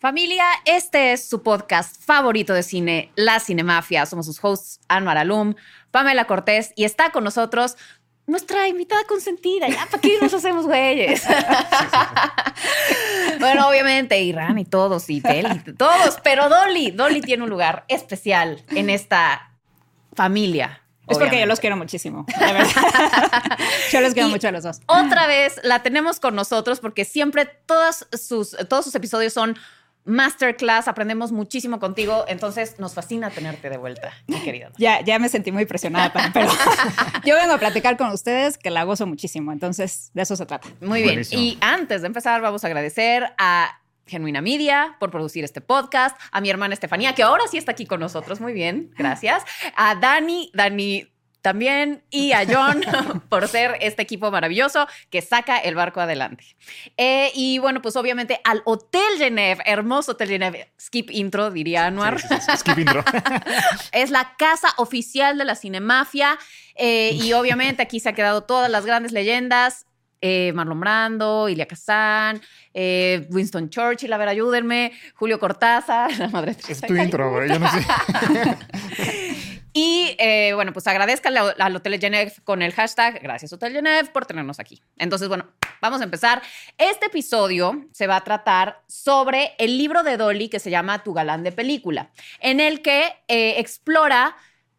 Familia, este es su podcast favorito de cine, La Cinemafia. Somos sus hosts, Anwar Alum, Pamela Cortés, y está con nosotros nuestra invitada consentida. Ya, ¿para qué nos hacemos güeyes? bueno, obviamente, Irán y todos, y Tel, y todos, pero Dolly, Dolly tiene un lugar especial en esta familia. Es porque yo los quiero muchísimo, de verdad. yo los quiero mucho a los dos. Otra vez la tenemos con nosotros porque siempre todos sus, todos sus episodios son masterclass, aprendemos muchísimo contigo, entonces nos fascina tenerte de vuelta, mi querido. Ya, ya me sentí muy presionada, pero yo vengo a platicar con ustedes que la gozo muchísimo, entonces de eso se trata. Muy bien, y antes de empezar vamos a agradecer a Genuina Media por producir este podcast, a mi hermana Estefanía, que ahora sí está aquí con nosotros, muy bien, gracias, a Dani, Dani también y a John por ser este equipo maravilloso que saca el barco adelante. Eh, y bueno, pues obviamente al Hotel Genève, hermoso Hotel Genève, skip intro diría Anuar. skip intro. es la casa oficial de la cinemafia eh, y obviamente aquí se han quedado todas las grandes leyendas. Eh, Marlon Brando, Ilia Kazan, Winston Churchill, a ver, ayúdenme, Julio Cortázar, la madre Es tu intro, güey, yo no sé. Y eh, bueno, pues agradezcanle al Hotel Genève con el hashtag Gracias Hotel Genève por tenernos aquí. Entonces, bueno, vamos a empezar. Este episodio se va a tratar sobre el libro de Dolly que se llama Tu galán de película, en el que eh, explora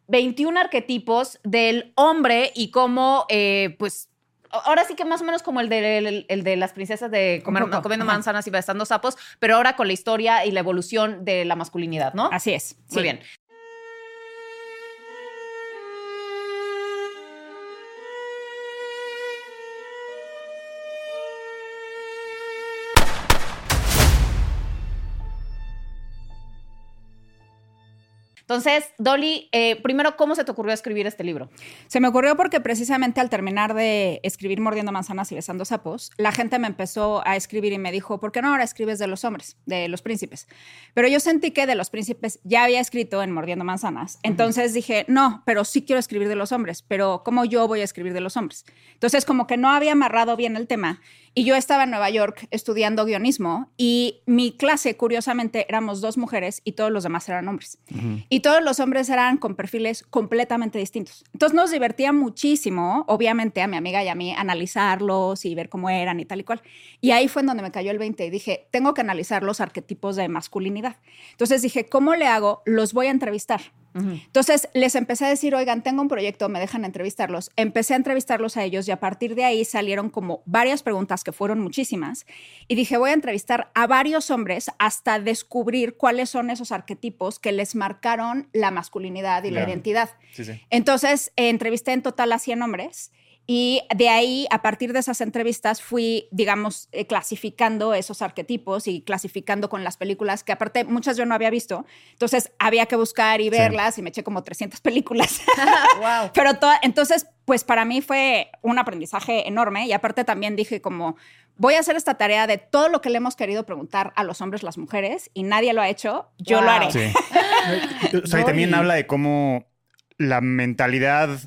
21 arquetipos del hombre y cómo, eh, pues, ahora sí que más o menos como el de, el, de las princesas de comer, comiendo manzanas y besando sapos, pero ahora con la historia y la evolución de la masculinidad, ¿no? Así es. Muy bien. Entonces, Dolly, eh, primero, ¿cómo se te ocurrió escribir este libro? Se me ocurrió porque precisamente al terminar de escribir Mordiendo Manzanas y Besando Sapos, la gente me empezó a escribir y me dijo, ¿por qué no ahora escribes de los hombres, de los príncipes? Pero yo sentí que de los príncipes ya había escrito en Mordiendo Manzanas. Entonces dije, no, pero sí quiero escribir de los hombres, pero ¿cómo yo voy a escribir de los hombres? Entonces, como que no había amarrado bien el tema. Y yo estaba en Nueva York estudiando guionismo y mi clase, curiosamente, éramos dos mujeres y todos los demás eran hombres. Y todos los hombres eran con perfiles completamente distintos. Entonces nos divertía muchísimo, obviamente a mi amiga y a mí, analizarlos y ver cómo eran y tal y cual. Y ahí fue en donde me cayó el 20 y dije, tengo que analizar los arquetipos de masculinidad. Entonces dije, ¿cómo le hago? Los voy a entrevistar. Entonces les empecé a decir, oigan, tengo un proyecto, me dejan entrevistarlos. Empecé a entrevistarlos a ellos y a partir de ahí salieron como varias preguntas que fueron muchísimas. Y dije, voy a entrevistar a varios hombres hasta descubrir cuáles son esos arquetipos que les marcaron la masculinidad y la identidad. Entonces entrevisté en total a 100 hombres y de ahí, a partir de esas entrevistas, fui, digamos, eh, clasificando esos arquetipos y clasificando con las películas, que aparte muchas yo no había visto. Entonces había que buscar y verlas y me eché como 300 películas. wow. Pero entonces, pues para mí fue un aprendizaje enorme y aparte también dije como, voy a hacer esta tarea de todo lo que le hemos querido preguntar a los hombres, las mujeres, y nadie lo ha hecho, yo lo haré. Sí. o sea, y también habla de cómo la mentalidad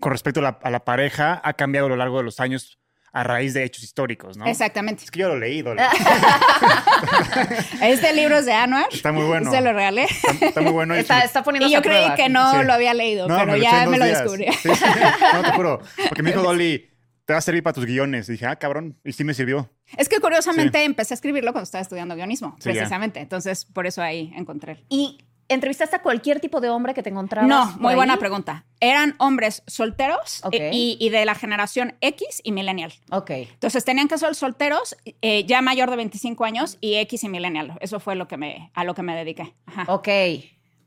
con respecto a la, pareja ha cambiado a lo largo de los años a raíz de hechos históricos, ¿no? Exactamente. Es que yo lo leí, Dolly. este libro es de Anuar. Está muy bueno. Se lo regalé. Está, muy bueno. Está, está poniendo y yo creí que no lo había leído, pero ya me lo descubrí. no, te juro. Porque me dijo Dolly, te va a servir para tus guiones. Y dije, ah, cabrón. Y sí me sirvió. Es que curiosamente empecé a escribirlo cuando estaba estudiando guionismo, precisamente. Entonces, por eso ahí encontré. Y ¿Entrevistaste a cualquier tipo de hombre que te encontrabas? No, muy buena pregunta. Eran hombres solteros eh, y, de la generación X y millennial. Ok. Entonces tenían que ser solteros, eh, ya mayor de 25 años y X y millennial. Eso fue lo que me, a lo que me dediqué. Ajá. Ok.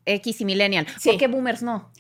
X y millennial. ¿Por qué boomers no?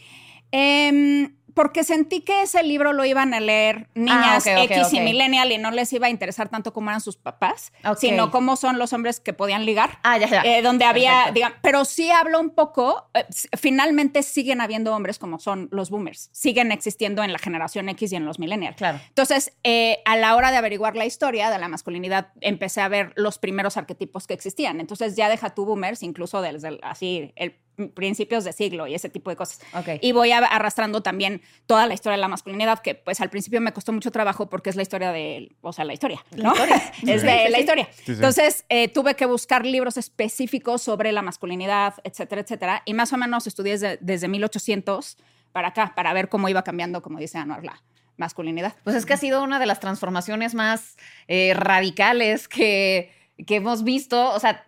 Eh, porque sentí que ese libro lo iban a leer niñas ah, X y millennial y no les iba a interesar tanto cómo eran sus papás, sino cómo son los hombres que podían ligar. Ah, ya, ya. Eh, donde había, digamos, pero sí hablo un poco, eh, finalmente siguen habiendo hombres como son los boomers, siguen existiendo en la generación X y en los millennials. Claro. Entonces, eh, a la hora de averiguar la historia de la masculinidad, empecé a ver los primeros arquetipos que existían. Entonces, ya deja tu boomers, incluso desde así, el principios de siglo y ese tipo de cosas. Ok. Y voy a- arrastrando también toda la historia de la masculinidad, que pues al principio me costó mucho trabajo porque es la historia de, o sea, la historia, ¿no? historia. es de la historia. Sí, sí. Entonces eh, tuve que buscar libros específicos sobre la masculinidad, etcétera, etcétera. Y más o menos estudié desde, desde 1800 para acá, para ver cómo iba cambiando, como dice Anuar, la masculinidad. Pues es que ha sido una de las transformaciones más eh, radicales que, que hemos visto. O sea,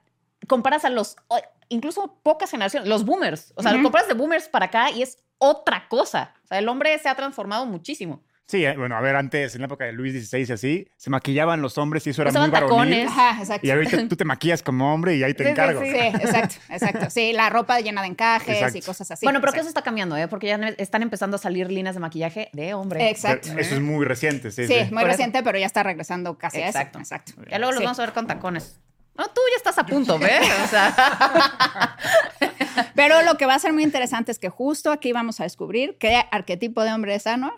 comparas a los, incluso pocas generaciones, los boomers. O sea, Ujú. comparas de boomers para acá y es otra cosa. O sea, el hombre se ha transformado muchísimo. Sí, eh, bueno, a ver, antes, en la época de Luis XVI y así, se maquillaban los hombres y eso era Usaban muy varonil. tacones. Ajá, exacto. Y ahorita tú te maquillas como hombre y ahí te Sí, encargo. sí. Sí, exacto, exacto. Sí, la ropa llena de encajes Exacto. y cosas así. bueno, pero que eso exacto. está cambiando, ¿eh? Porque ya están empezando a salir líneas de maquillaje de hombre. Exacto. Pero Eso es muy reciente, sí. Sí, sí. muy Por eso. reciente, pero ya está regresando casi Exacto. a eso. Exacto. Ya luego los Sí. vamos a ver con tacones. No, tú ya estás a punto, ¿ves? O sea, Pero lo que va a ser muy interesante es que justo aquí vamos a descubrir qué arquetipo de hombre es Anor.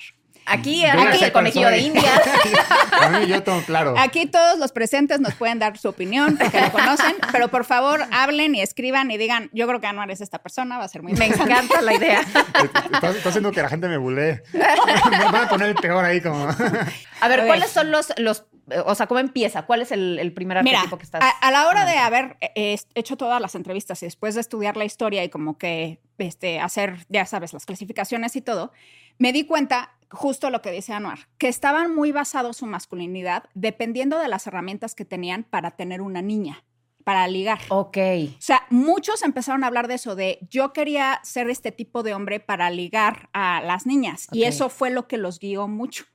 aquí, aquí el conejillo de. Indias. A mí yo tengo claro. Aquí todos los presentes nos pueden dar su opinión porque lo conocen, pero por favor hablen y escriban y digan, yo creo que Anuar es esta persona, va a ser muy Me encanta la idea. Estás, haciendo que la gente me bulee. Me van a poner el peor ahí como... A ver, A ver. ¿cuáles son los, los, o sea, cómo empieza? ¿Cuál es el, el primer Mira, arquetipo que estás? a, a la hora de haber eh, hecho todas las entrevistas y después de estudiar la historia y como que este, hacer, ya sabes, las clasificaciones y todo, me di cuenta justo lo que dice Anuar, que estaban muy basados su masculinidad dependiendo de las herramientas que tenían para tener una niña, para ligar. Ok. O sea, muchos empezaron a hablar de eso, de yo quería ser este tipo de hombre para ligar a las niñas. Y eso fue lo que los guió mucho.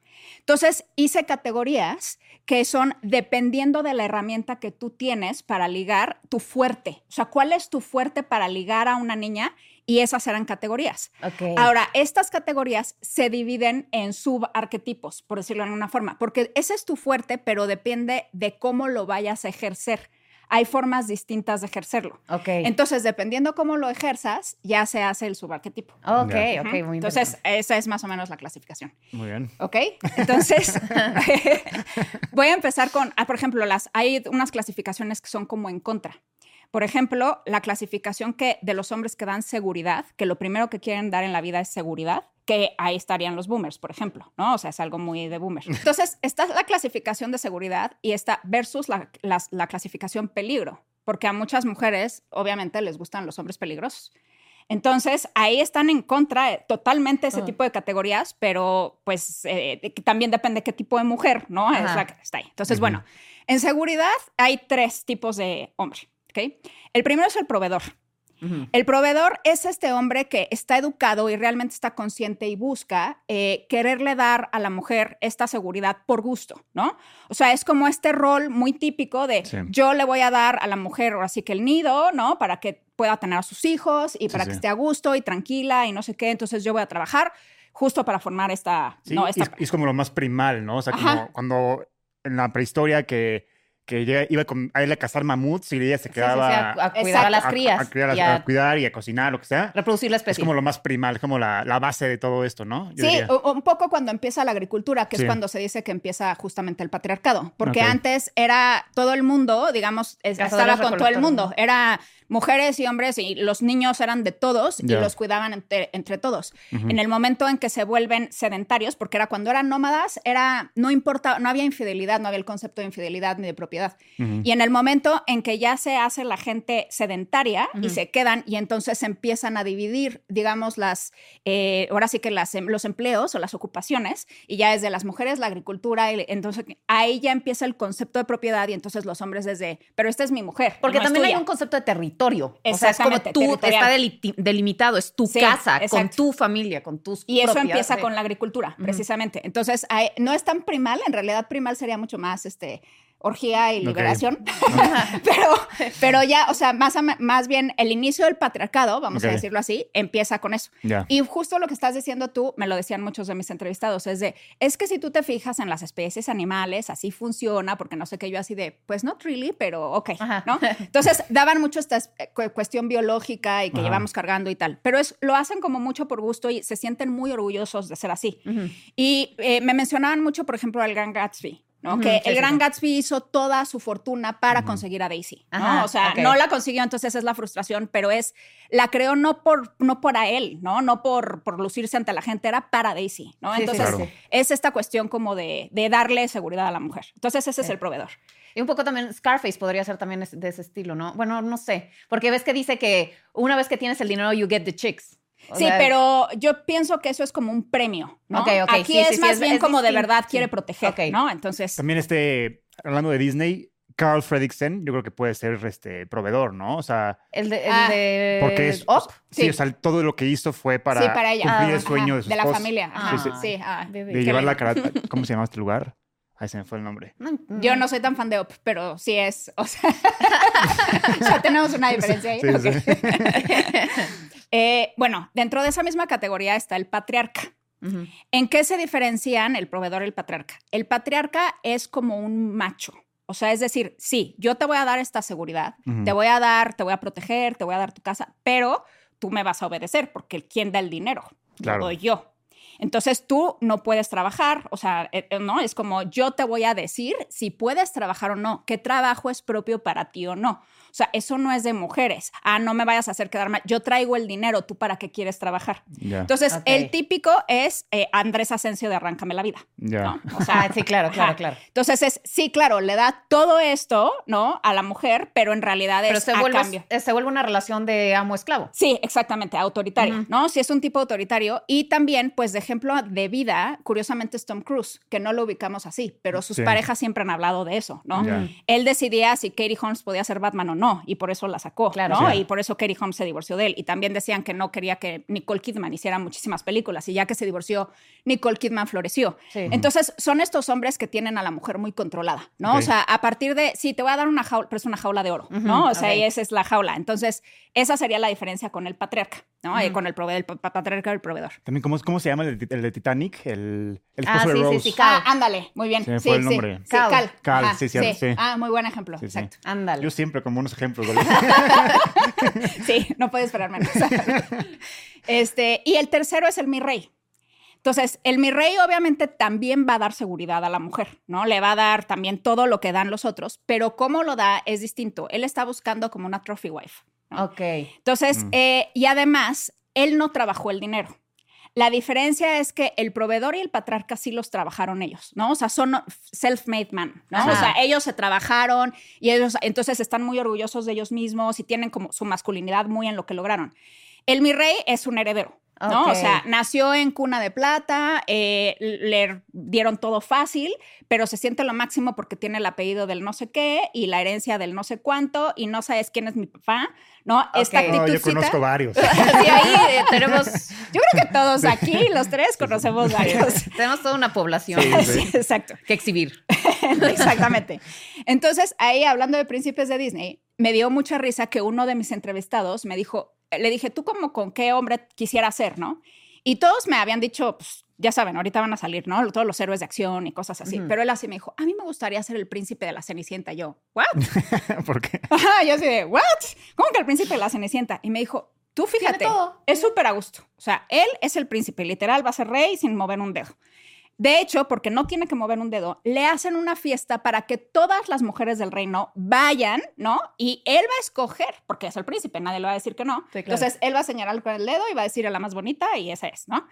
Entonces, hice categorías que son dependiendo de la herramienta que tú tienes para ligar, tu fuerte. O sea, ¿cuál es tu fuerte para ligar a una niña? Y esas eran categorías. Ok. Ahora, estas categorías se dividen en subarquetipos, por decirlo de alguna forma, porque ese es tu fuerte, pero depende de cómo lo vayas a ejercer. Hay formas distintas de ejercerlo. ok. Entonces, dependiendo cómo lo ejerzas, ya se hace el subarquetipo. ok, ok, muy Entonces, interesante. esa es más o menos la clasificación. Muy bien. ¿Ok? Entonces, voy a empezar con, ah, por ejemplo, las, hay unas clasificaciones que son como en contra. Por ejemplo, la clasificación que de los hombres que dan seguridad, que lo primero que quieren dar en la vida es seguridad, que ahí estarían los boomers, por ejemplo, ¿no? O sea, es algo muy de boomer. Entonces, está la clasificación de seguridad y está versus la, las- la clasificación peligro, porque a muchas mujeres, obviamente, les gustan los hombres peligrosos. Entonces, ahí están en contra eh, totalmente ese Ah. tipo de categorías, pero pues eh, de- también depende qué tipo de mujer, ¿no? Es Ajá. la que está ahí. Entonces, Ujú. bueno, en seguridad hay tres tipos de hombre, ¿ok? El primero es el proveedor. Ujú. El proveedor es este hombre que está educado y realmente está consciente y busca eh, quererle dar a la mujer esta seguridad por gusto, ¿no? O sea, es como este rol muy típico de Sí. yo le voy a dar a la mujer ahora sí que el nido, ¿no? Para que pueda tener a sus hijos y Sí, para que sí. esté a gusto y tranquila y no sé qué. Entonces yo voy a trabajar justo para formar esta... Sí, no, esta es, es como lo más primal, ¿no? O sea, Ajá. como cuando en la prehistoria que, que llega- iba con, a él a cazar mamuts y ella se Sí, sí, sí, quedaba a, a cuidar Exacto. a las crías a, criar, y a a cuidar y a cocinar, lo que sea. reproducir la Es especie. como lo más primal, como la, la base de todo esto, ¿no? Yo Sí, diría. un poco cuando empieza la agricultura, que Sí. es cuando se dice que empieza justamente el patriarcado, porque antes era todo el mundo, digamos, es- Cazadores estaba con todo el mundo, era mujeres y hombres y los niños eran de todos y Ya. los cuidaban entre, entre todos. Ujú. En el momento en que se vuelven sedentarios, porque era cuando eran nómadas, era no importa, no había infidelidad, no había el concepto de infidelidad ni de propiedad. Ujú. Y en el momento en que ya se hace la gente sedentaria y Ujú. se quedan y entonces se empiezan a dividir, digamos, las, eh, ahora sí que las, em- los empleos o las ocupaciones, y ya es de las mujeres la agricultura, y entonces ahí ya empieza el concepto de propiedad y entonces los hombres desde, pero esta es mi mujer. Porque no también hay tuya". un concepto de territorio. O sea, es como tú, está delimitado, es tu Sí, casa, con tu familia, con tus Y eso empieza con la agricultura, precisamente. Entonces, no es tan primal, en realidad primal sería mucho más este, orgía y liberación. pero, pero ya, o sea, más, a- más bien el inicio del patriarcado, vamos a decirlo así, empieza con eso. Ya. Y justo lo que estás diciendo tú, me lo decían muchos de mis entrevistados, es de, es que si tú te fijas en las especies animales, así funciona, porque no sé qué, yo así de, pues not really, pero ok, Ajá. ¿no? Entonces, daban mucho esta es- cu- cuestión biológica y que Ajá. llevamos cargando y tal, pero es, lo hacen como mucho por gusto y se sienten muy orgullosos de ser así. Ujú. Y eh, me mencionaban mucho, por ejemplo, al Gran Gatsby. ¿No? Que sí, el Gran sí. Gatsby hizo toda su fortuna para conseguir a Daisy, ¿no? Ajá, o sea, no la consiguió, entonces es la frustración, pero es, la creó no por, no por a él, ¿no? No por, por lucirse ante la gente, era para Daisy, ¿no? Sí, sí, Entonces, Claro. es esta cuestión como de, de darle seguridad a la mujer. Entonces, ese es el proveedor. Y un poco también Scarface podría ser también de ese estilo, ¿no? Bueno, no sé, porque ves que dice que una vez que tienes el dinero, you get the chicks. O Sí, sea, pero yo pienso que eso es como un premio, ¿no? Aquí sí, es sí, sí, más es- bien es como de verdad sí. quiere proteger. ¿no? Entonces, También este, hablando de Disney, Carl Fredricksen, yo creo que puede ser este proveedor, ¿no? O sea, El de, el Ah. de porque es. Up. Sí, Sí. o sea, todo lo que hizo fue para, sí, para ella. cumplir Ah, el sueño Ajá, de su de la esposa. familia. Ajá, Sí, sí, sí. ah. De qué llevarla a. Karate- ¿Cómo se llama este lugar? Ahí se me fue el nombre. Yo no soy tan fan de Up, pero sí es, o sea, ya tenemos una diferencia ahí. Sí, sí. Eh, bueno, dentro de esa misma categoría está el patriarca. ¿En qué se diferencian el proveedor y el patriarca? El patriarca es como un macho. O sea, es decir, sí, yo te voy a dar esta seguridad, te voy a dar, te voy a proteger, te voy a dar tu casa, pero tú me vas a obedecer porque ¿quién da el dinero? Lo Claro. doy yo. Entonces tú no puedes trabajar, o sea, eh, eh, no, es como yo te voy a decir si puedes trabajar o no, qué trabajo es propio para ti o no. O sea, eso no es de mujeres. Ah, no me vayas a hacer quedar mal. Yo traigo el dinero, ¿tú para qué quieres trabajar? Entonces, el típico es eh, Andrés Asensio de Arráncame la vida. ya. ¿no? O sea, Ah, sí, claro, claro, claro. Entonces es, sí, claro, le da todo esto, ¿no? A la mujer, pero en realidad Pero es se a vuelve, cambio. se vuelve una relación de amo-esclavo. Sí, exactamente, autoritario. ¿no? Sí, es un tipo autoritario. Y también, pues, de ejemplo de vida, curiosamente es Tom Cruise, que no lo ubicamos así, pero sus Sí. parejas siempre han hablado de eso, ¿no? Él decidía si Katie Holmes podía ser Batman o no, y por eso la sacó, Claro. ¿no? Sí. Y por eso Katie Holmes se divorció de él. Y también decían que no quería que Nicole Kidman hiciera muchísimas películas, y ya que se divorció, Nicole Kidman floreció. Sí. Entonces, son estos hombres que tienen a la mujer muy controlada, ¿no? O sea, a partir de, sí, te voy a dar una jaula, pero es una jaula de oro, ¿no? O sea, y esa es la jaula. Entonces, esa sería la diferencia con el patriarca, ¿no? Y Ujú. con el proveedor, el pa- patriarca y el proveedor. También, ¿cómo, ¿cómo se llama el de, el de Titanic? El, el Ah, de sí, sí, Rose. sí, Cal. Ah, ándale, muy bien. Se me sí, fue el sí, nombre. sí, Cal. Cal. Cal, Ajá, sí, cierto, sí. Ah, muy buen ejemplo, Sí, sí. exacto. Ándale. Yo siempre con buenos ejemplos. ¿vale? Sí, no puede esperar menos. este, y el tercero es el mi rey. Entonces, el mi rey obviamente también va a dar seguridad a la mujer, ¿no? Le va a dar también todo lo que dan los otros, pero cómo lo da es distinto. Él está buscando como una trophy wife. ¿no? Ok. Entonces, Mm. eh, y además, él no trabajó el dinero. La diferencia es que el proveedor y el patriarca sí los trabajaron ellos, ¿no? O sea, son self-made man, ¿no? Ajá. O sea, ellos se trabajaron y ellos entonces están muy orgullosos de ellos mismos y tienen como su masculinidad muy en lo que lograron. El mi rey es un heredero, ¿no? O sea, nació en cuna de plata, eh, le dieron todo fácil, pero se siente lo máximo porque tiene el apellido del no sé qué y la herencia del no sé cuánto y no sabes quién es mi papá, ¿no? Esta Ok. No, yo conozco varios. Sí, ahí eh, tenemos, yo creo que todos aquí, los tres, conocemos varios. tenemos toda una población Sí, Sí, exacto. que exhibir. Exactamente. Entonces, ahí hablando de príncipes de Disney, me dio mucha risa que uno de mis entrevistados me dijo, le dije, ¿tú como con qué hombre quisiera ser, no? Y todos me habían dicho, pues, ya saben, ahorita van a salir, ¿no? Todos los héroes de acción y cosas así. Pero él así me dijo, a mí me gustaría ser el príncipe de la Cenicienta. Yo, ¿what? ¿Por qué? Ajá, yo así de, ¿what? ¿Cómo que el príncipe de la Cenicienta? Y me dijo, tú fíjate, todo. es súper a gusto. O sea, él es el príncipe, literal, va a ser rey sin mover un dedo. De hecho, porque no tiene que mover un dedo, le hacen una fiesta para que todas las mujeres del reino vayan, ¿no? Y él va a escoger, porque es el príncipe, nadie le va a decir que no. Sí, claro. Entonces, él va a señalar con el dedo y va a decir a la más bonita y esa es, ¿no?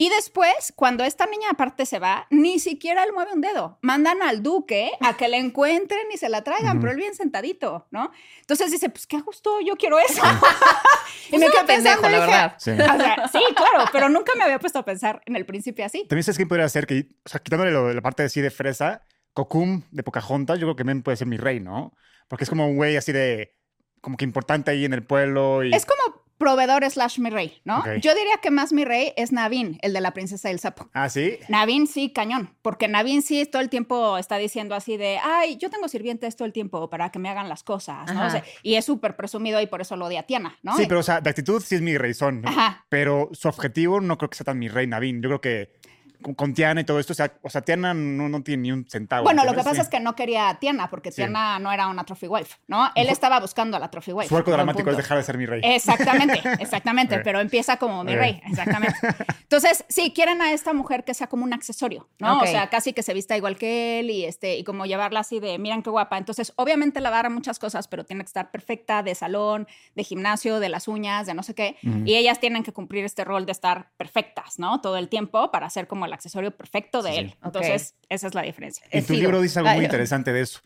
Y después, cuando esta niña aparte se va, ni siquiera él mueve un dedo. Mandan al duque a que la encuentren y se la traigan, Ujú. pero él bien sentadito, ¿no? Entonces dice, pues qué a gusto, yo quiero eso. y me quedé pensando la dije, verdad. Sí. o sea, sí, claro, pero nunca me había puesto a pensar en el príncipe así. También sabes quién podría ser que, o sea, quitándole lo la parte así de fresa, Kokum de Pocahontas, yo creo que también puede ser mi rey, ¿no? Porque es como un güey así de, como que importante ahí en el pueblo y... Es como proveedor slash mi rey, ¿no? Yo diría que más mi rey es Navin, el de la princesa del sapo. Ah, sí. Navin sí, cañón, porque Navin sí todo el tiempo está diciendo así de, ay, yo tengo sirvientes todo el tiempo para que me hagan las cosas, ¿no? O sea, y es súper presumido y por eso lo odia a Tiana, ¿no? Sí, pero o sea, de actitud sí es mi rey son. Ajá. Pero su objetivo no creo que sea tan mi rey Navin. Yo creo que con, con Tiana y todo esto. O sea, o sea Tiana no, no tiene ni un centavo. Bueno, lo que pasa Sí. es que no quería a Tiana, porque Sí. Tiana no era una trophy wife, ¿no? Él estaba buscando a la trophy wife. Su arco dramático es dejar de ser mi rey. Exactamente, exactamente, pero empieza como mi rey, exactamente. Entonces, sí, quieren a esta mujer que sea como un accesorio, ¿no? Ok. O sea, casi que se vista igual que él y este y como llevarla así de, miren qué guapa. Entonces, obviamente la va a dar muchas cosas, pero tiene que estar perfecta de salón, de gimnasio, de las uñas, de no sé qué. Y ellas tienen que cumplir este rol de estar perfectas, ¿no? Todo el tiempo para ser como el accesorio perfecto de Sí, sí. él. Entonces, esa es la diferencia. En tu sigo. libro dices algo Ay, muy interesante de eso.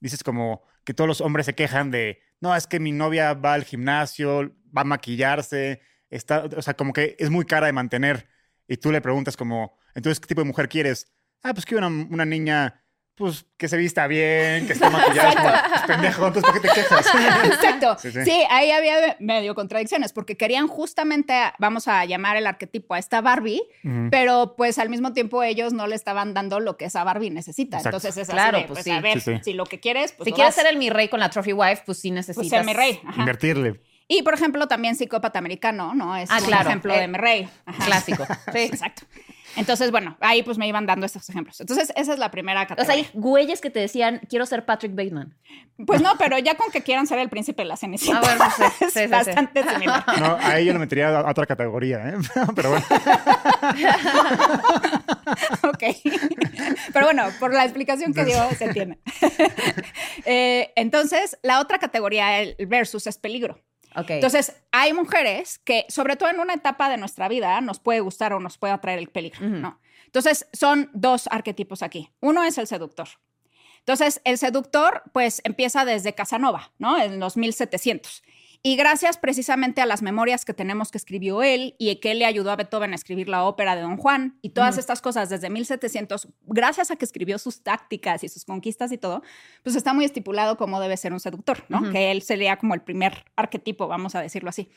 Dices como que todos los hombres se quejan de, no, es que mi novia va al gimnasio, va a maquillarse, está, o sea, como que es muy cara de mantener. Y tú le preguntas como, entonces, ¿qué tipo de mujer quieres? Ah, pues quiero una, una niña, pues, que se vista bien, que esté maquillada. Es como, "Pues, pendejo, entonces, ¿por qué te quejas? Exacto. Sí, Sí, sí. ahí había medio contradicciones porque querían justamente, vamos a llamar el arquetipo a esta Barbie, pero pues al mismo tiempo ellos no le estaban dando lo que esa Barbie necesita. Exacto. Entonces es Claro, así de, pues pues, sí. a ver, Sí, sí. si lo que quieres, pues si quieres ser el mi rey con la trophy wife, pues sí necesitas. pues ser mi rey. Ajá. Invertirle. Y por ejemplo, también psicópata americano, ¿no? Es Ah, un claro. ejemplo Eh, de mi rey. Ajá. Clásico. Sí. Exacto. Entonces, bueno, ahí pues me iban dando estos ejemplos. Entonces, esa es la primera O sea, categoría. hay güeyes que te decían, quiero ser Patrick Bateman. Pues no, pero ya con que quieran ser el príncipe de la cenicienta. Ah, bueno, sí, sí, es sí, sí. bastante similar. No, ahí yo lo metería a otra categoría, ¿eh? Pero bueno. Ok. Pero bueno, por la explicación que dio, se entiende. Eh, entonces, la otra categoría, el versus, es peligro. Entonces, hay mujeres que, sobre todo en una etapa de nuestra vida, nos puede gustar o nos puede atraer el peligro, Ujú. ¿no? Entonces, son dos arquetipos aquí. Uno es el seductor. Entonces, el seductor, pues, empieza desde Casanova, ¿no? En los 1700. Y gracias precisamente a las memorias que tenemos que escribió él y que él le ayudó a Beethoven a escribir la ópera de Don Juan y todas estas cosas desde 1700, gracias a que escribió sus tácticas y sus conquistas y todo, pues está muy estipulado cómo debe ser un seductor, ¿no? Que él sería como el primer arquetipo, vamos a decirlo así.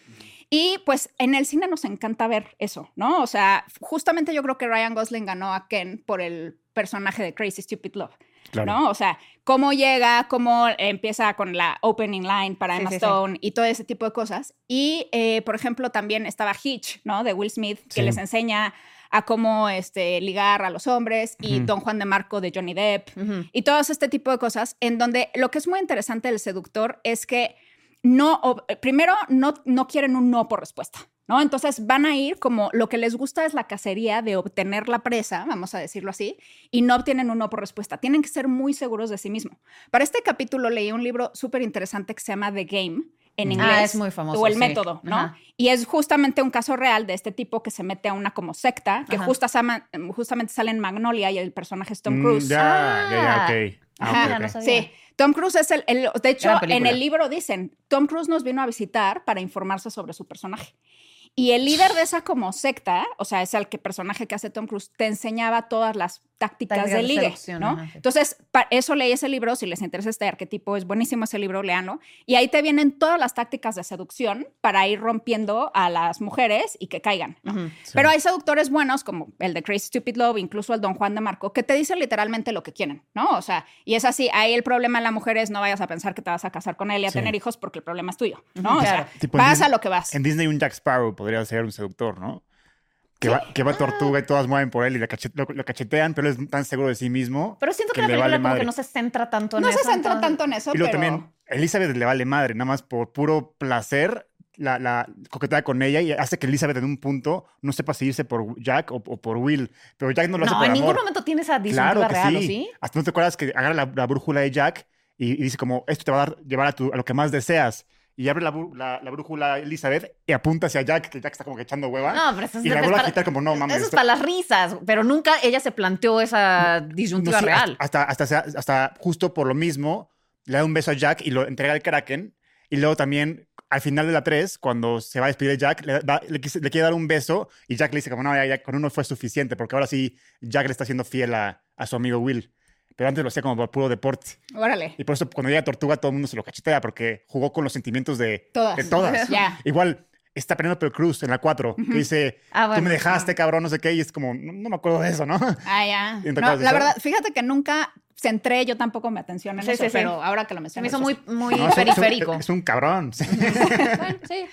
Y pues en el cine nos encanta ver eso, ¿no? O sea, justamente yo creo que Ryan Gosling ganó a Ken por el personaje de Crazy Stupid Love, Claro. ¿no? O sea, cómo llega, cómo empieza con la opening line para Sí, Emma sí, sí. Stone y todo ese tipo de cosas. Y, eh, por ejemplo, también estaba Hitch, ¿no? De Will Smith, que les enseña a cómo este, ligar a los hombres y. Don Juan de Marco de Johnny Depp y todo este tipo de cosas, en donde lo que es muy interesante del seductor es que no, eh, primero, no, no quieren un no por respuesta, ¿no? Entonces van a ir como lo que les gusta es la cacería de obtener la presa, vamos a decirlo así, y no obtienen un no por respuesta. Tienen que ser muy seguros de sí mismo. Para este capítulo leí un libro súper interesante que se llama The Game en Ah, inglés. es muy famoso, O el sí. método, ¿no? Ajá. Y es justamente un caso real de este tipo que se mete a una como secta, que Ajá. justa sama- justamente sale en Magnolia y el personaje es Tom Mm, Cruise. ya, ya, ya, Ah. ok. Ah, Ajá, ok, no sabía. Sí, Tom Cruise es el, el- de hecho, en el libro dicen, Tom Cruise nos vino a visitar para informarse sobre su personaje. Y el líder de esa como secta, o sea, es el que personaje que hace Tom Cruise, te enseñaba todas las tácticas Tácticas de de ligue, ¿no? ajá, sí. Entonces, pa- eso leí ese libro, si les interesa este arquetipo, es buenísimo ese libro, léanlo. Y ahí te vienen todas las tácticas de seducción para ir rompiendo a las mujeres y que caigan, ¿no? Ujú. Sí. Pero hay seductores buenos, como el de Crazy Stupid Love, incluso el Don Juan de Marco, que te dicen literalmente lo que quieren, ¿no? O sea, y es así, ahí el problema en la mujer es no vayas a pensar que te vas a casar con él y a Sí. tener hijos porque el problema es tuyo, ¿no? O claro. sea, Tipo vas a lo que vas. En Disney un Jack Sparrow podría ser un seductor, ¿no? Que, va, que va tortuga y todas mueven por él y le cachet- lo, lo cachetean, pero él es tan seguro de sí mismo. Pero siento que, Que la le película vale como que no se centra tanto en No eso. se centra entonces- tanto en eso, y luego pero... también, Elizabeth le vale madre, nada más por puro placer, la, la coquetea con ella y hace que Elizabeth en un punto no sepa si irse por Jack o, o por Will. Pero Jack no lo hace No, por en amor. ningún momento tiene esa disyuntiva Claro que real, sí. ¿o sí? Hasta no te acuerdas que agarra la, la brújula de Jack y, y dice como, esto te va a dar, llevar a, tu- a lo que más deseas. Y abre la, la- la brújula Elizabeth y apunta hacia Jack, que Jack está como que echando hueva. No, pero eso es, y la vuelve a quitar como, no mames. eso es para las risas, pero nunca ella se planteó esa disyuntiva No, sí, real. Hasta, hasta, hasta, justo por lo mismo, le da un beso a Jack y lo entrega al Kraken. Y luego también, al final de la 3, cuando se va a despedir de Jack, le, le le quiere dar un beso y Jack le dice como, no, ya, ya con uno fue suficiente, porque ahora sí Jack le está siendo fiel a, a su amigo Will. Pero antes lo hacía como por puro deporte. Órale. Y por eso cuando llega Tortuga todo el mundo se lo cachetea, porque jugó con los sentimientos de Todas. De todas. Igual está Penélope Cruz en la 4, que dice, Ah, tú bueno. me dejaste, cabrón, no sé qué, y es como, no, no me acuerdo de eso, ¿no? Ah, ya. ¿Y te No, la eso? verdad, fíjate que nunca centré yo tampoco mi atención en Sí, eso, sí, sí. pero ahora que lo Se mencionas. me hizo muy, muy No, es un- es un- periférico. Es un cabrón. sí. Bueno, sí.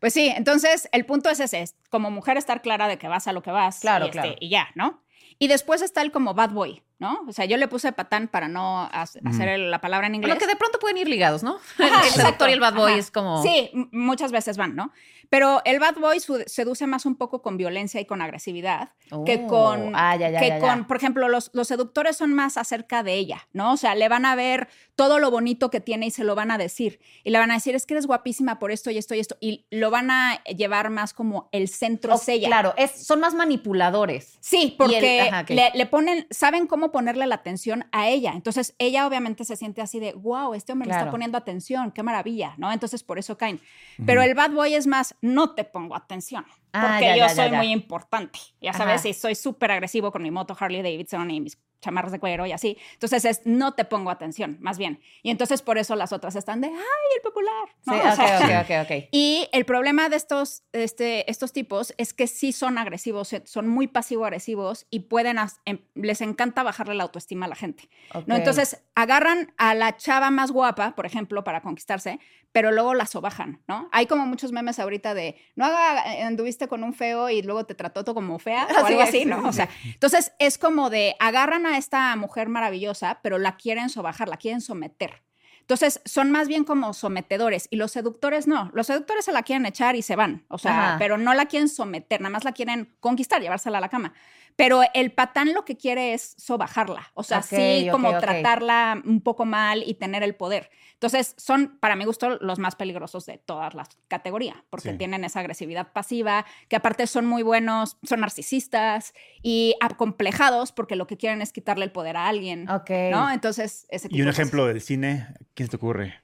Pues sí, entonces el punto es ese, es como mujer estar clara de que vas a lo que vas. Claro, y, este, claro. y ya, ¿no? Y después está el como bad boy, ¿no? O sea, yo le puse patán para no hacer la palabra en inglés. Lo que de pronto pueden ir ligados, ¿no? Ajá, el seductor y el bad boy Ajá. es como. Sí, muchas veces van, ¿no? Pero el bad boy seduce más un poco con violencia y con agresividad que Oh, con, ah, ya, ya, que ya, con por ejemplo, los, los seductores son más acerca de ella, ¿no? O sea, le van a ver todo lo bonito que tiene y se lo van a decir. Y le van a decir, es que eres guapísima por esto y esto y esto. Y lo van a llevar más como el centro Oh, es ella. Claro, es, son más manipuladores. Sí, porque ajá, ok. le, le ponen, saben cómo ponerle la atención a ella. Entonces, ella obviamente se siente así de, wow, este hombre me Claro. está poniendo atención, qué maravilla, ¿no? Entonces, por eso caen. Pero el bad boy es más, no te pongo atención, Ah, porque ya, yo ya, ya, soy muy importante. Ya sabes, y soy súper agresivo con mi moto Harley Davidson y mis chamarras de cuero y así. Entonces, es, no te pongo atención, más bien. Y entonces, por eso las otras están de, ay, el popular. Sí, ¿no? ok, O sea, ok, ok, ok. y el problema de estos, este, estos tipos es que sí son agresivos, se- son muy pasivo-agresivos y pueden, em- les encanta bajarle la autoestima a la gente. ¿no? Entonces agarran a la chava más guapa, por ejemplo, para conquistarse, pero luego la sobajan, ¿no? Hay como muchos memes ahorita de, no haga, eh, anduviste con un feo y luego te trató todo como fea o Así algo es, así, sí, ¿no? O sea, entonces es como de, agarran a esta mujer maravillosa, pero la quieren sobajar, la quieren someter. Entonces, son más bien como sometedores y los seductores no. Los seductores se la quieren echar y se van, o sea, Ajá. pero no la quieren someter, nada más la quieren conquistar, llevársela a la cama. Pero el patán lo que quiere es sobajarla, o sea, sí, como tratarla un poco mal y tener el poder. Entonces, son, para mi gusto, los más peligrosos de todas las categorías, porque Sí. tienen esa agresividad pasiva, que aparte son muy buenos, son narcisistas y acomplejados, porque lo que quieren es quitarle el poder a alguien. Ok. ¿No? Entonces, ese tipo Y un de cosas. ejemplo del cine, ¿quién se te ocurre?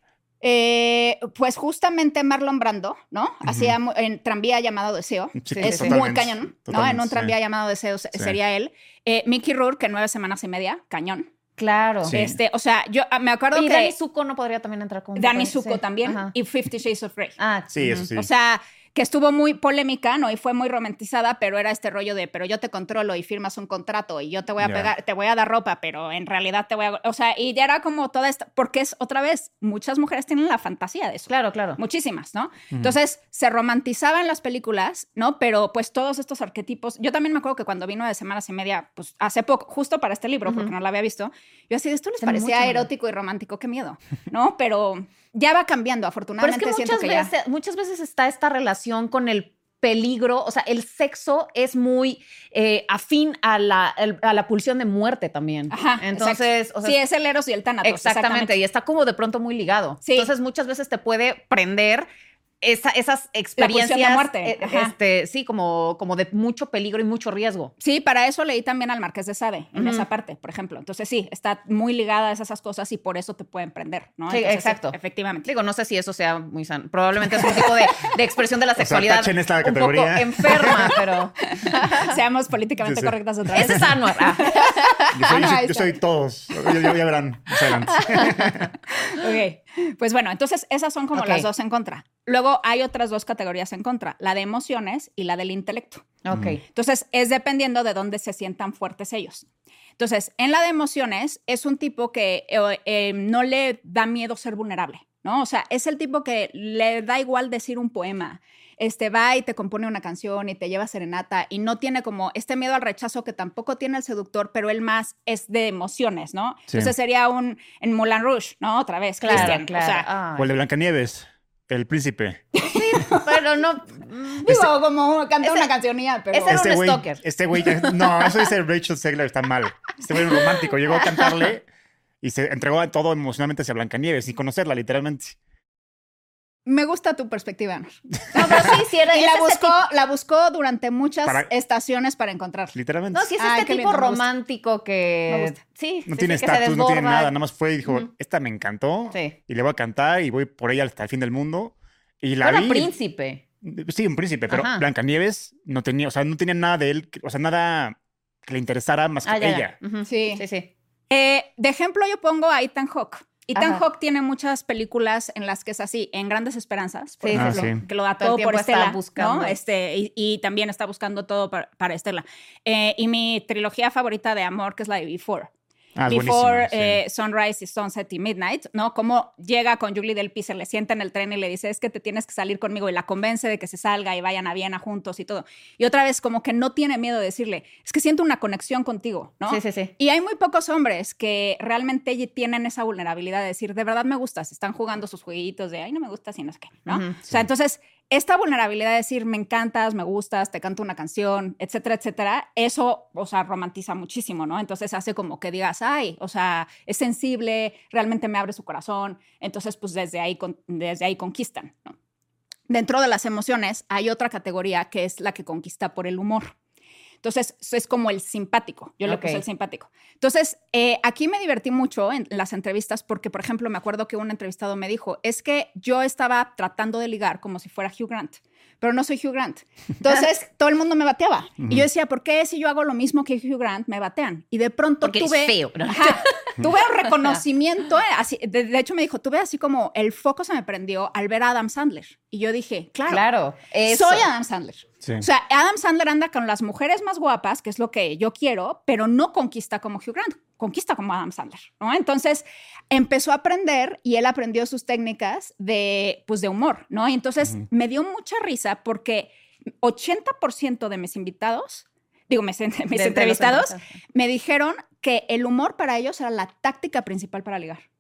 Eh, pues justamente Marlon Brando, ¿no? Hacía en tranvía llamado Deseo. Sí, es sí, muy cañón, ¿no? En un sí. tranvía llamado Deseo sería él. Eh, Mickey Rourke, en nueve semanas y media, cañón. Claro. Sí. Este, o sea, yo ah, me acuerdo Y que Danny Zuko no podría también entrar como. un Danny Zuko también Ajá. y Fifty Shades of Grey. Ah, Sí, eso sí. O sea, que estuvo muy polémica, ¿no? Y fue muy romantizada, pero era este rollo de, pero yo te controlo y firmas un contrato y yo te voy a pegar, te voy a dar ropa, pero en realidad te voy a... O sea, y ya era como toda esta... Porque es, otra vez, muchas mujeres tienen la fantasía de eso. Claro, claro. Muchísimas, ¿no? Entonces, se romantizaba en las películas, ¿no? Pero pues todos estos arquetipos, yo también me acuerdo que cuando vino de semanas y media, pues hace poco, justo para este libro, porque no lo había visto, yo así, de esto les parecía miedo. erótico y romántico, qué miedo, ¿no? Pero ya va cambiando, Pero es afortunadamente que siento muchas que ya... veces, muchas veces está esta relación con el peligro, o sea, el sexo es muy eh, afín a la, a la pulsión de muerte también. Ajá, Entonces, o sea, sí, es el Eros y el Tánatos. exactamente, y está como de pronto muy ligado. Sí. Entonces, muchas veces te puede prender esa- esas pulsión de experiencias, muerte, eh, ajá. este, sí, como, como de mucho peligro y mucho riesgo. Sí, para eso leí también al Marqués de Sade, en esa parte, por ejemplo. Entonces sí, está muy ligada a esas cosas y por eso te pueden prender, ¿no? Sí, Entonces, exacto. efectivamente. Digo, no sé si eso sea muy sano. Probablemente es un tipo de, de expresión de la sea, sexualidad un poco categoría. enferma, pero Seamos políticamente Sí, sí. correctas otra vez. ese es sano. Ah. Yo soy, no, yo ahí soy- yo está. soy todos. Ya, ya- ya verán más adelante. Ok, pues bueno, entonces esas son como las dos en contra. Luego hay otras dos categorías en contra, la de emociones y la del intelecto. Ok. Entonces, es dependiendo de dónde se sientan fuertes ellos. Entonces, en la de emociones es un tipo que eh, eh, no le da miedo ser vulnerable, ¿no? O sea, es el tipo que le da igual decir un poema. Este va y te compone una canción y te lleva serenata y no tiene como este miedo al rechazo que tampoco tiene el seductor, pero él más es de emociones, ¿no? Sí. Entonces sería un en Moulin Rouge, ¿no? Otra vez, Claro, Christian. claro. O sea, Ay. O el de Blancanieves, el príncipe. pero no. digo, como canta ese- una cancionía, pero... ese era un güey, stalker. este güey, ya- no, eso dice Rachel Segler, está mal. Este güey un romántico, llegó a cantarle y se entregó todo emocionalmente hacia Blancanieves, sin conocerla, literalmente. Me gusta tu perspectiva, Ana. No, pero sí, sí era Y la buscó, la buscó durante muchas Para- estaciones para encontrarla. Literalmente. No, sí es Ay, este tipo lindo, romántico que. Me gusta. Sí, no sí, tiene sí, que estatus, no tiene nada, nada más fue y dijo, esta me encantó Sí. y le voy a cantar y voy por ella hasta el fin del mundo. Y la Era vi. príncipe. Sí, un príncipe, pero Ajá. Blancanieves no tenía, o sea, no tenía nada de él, o sea, nada que le interesara más que Ah, ya, ya. ella. Sí. Sí, sí. Eh, de ejemplo, yo pongo a Ethan Hawke. Ethan Ajá. Hawke tiene muchas películas en las que es así, en Grandes Esperanzas, por Sí, ejemplo, sí, sí. que lo da Todo por está Estela, buscando. ¿no? Este, y, y también está buscando todo para, para Estela. Eh, y mi trilogía favorita de amor, que es la de Before. Ah, Before sí. eh, Sunrise y Sunset y Midnight, ¿no? Cómo llega con Julie Del Pi, se le sienta en el tren y le dice, es que te tienes que salir conmigo y la convence de que se salga y vayan a Viena juntos y todo. Y otra vez como que no tiene miedo de decirle, es que siento una conexión contigo, ¿no? Sí, sí, sí. Y hay muy pocos hombres que realmente tienen esa vulnerabilidad de decir, de verdad me gustas, están jugando sus jueguitos de, ay, no me gustas y no sé qué, ¿no? O sea, entonces, esta vulnerabilidad de decir, me encantas, me gustas, te canto una canción, etcétera, etcétera, eso, o sea, romantiza muchísimo, ¿no? Entonces hace como que digas, ay, o sea, es sensible, realmente me abre su corazón, entonces, pues desde ahí, desde ahí conquistan, ¿no? Dentro de las emociones hay otra categoría que es la que conquista por el humor. Entonces, es como el simpático. Yo le puse el simpático. Entonces, eh, aquí me divertí mucho en las entrevistas porque, por ejemplo, me acuerdo que un entrevistado me dijo, es que yo estaba tratando de ligar como si fuera Hugh Grant, pero no soy Hugh Grant. Entonces, todo el mundo me bateaba. Y yo decía, ¿por qué si yo hago lo mismo que Hugh Grant, me batean? Y de pronto Porque tuve... feo, ¿no? Ajá. tuve un reconocimiento, eh, así, de, de hecho me dijo, tuve así como el foco se me prendió al ver a Adam Sandler. Y yo dije, claro, Claro. eso. soy Adam Sandler. Sí. O sea, Adam Sandler anda con las mujeres más guapas, que es lo que yo quiero, pero no conquista como Hugh Grant, conquista como Adam Sandler, ¿no? Entonces empezó a aprender y él aprendió sus técnicas de, pues, de humor, ¿no? Y entonces me dio mucha risa porque 80% de mis invitados, digo, mis, mis entrevistados. me dijeron que el humor para ellos era la táctica principal para ligar.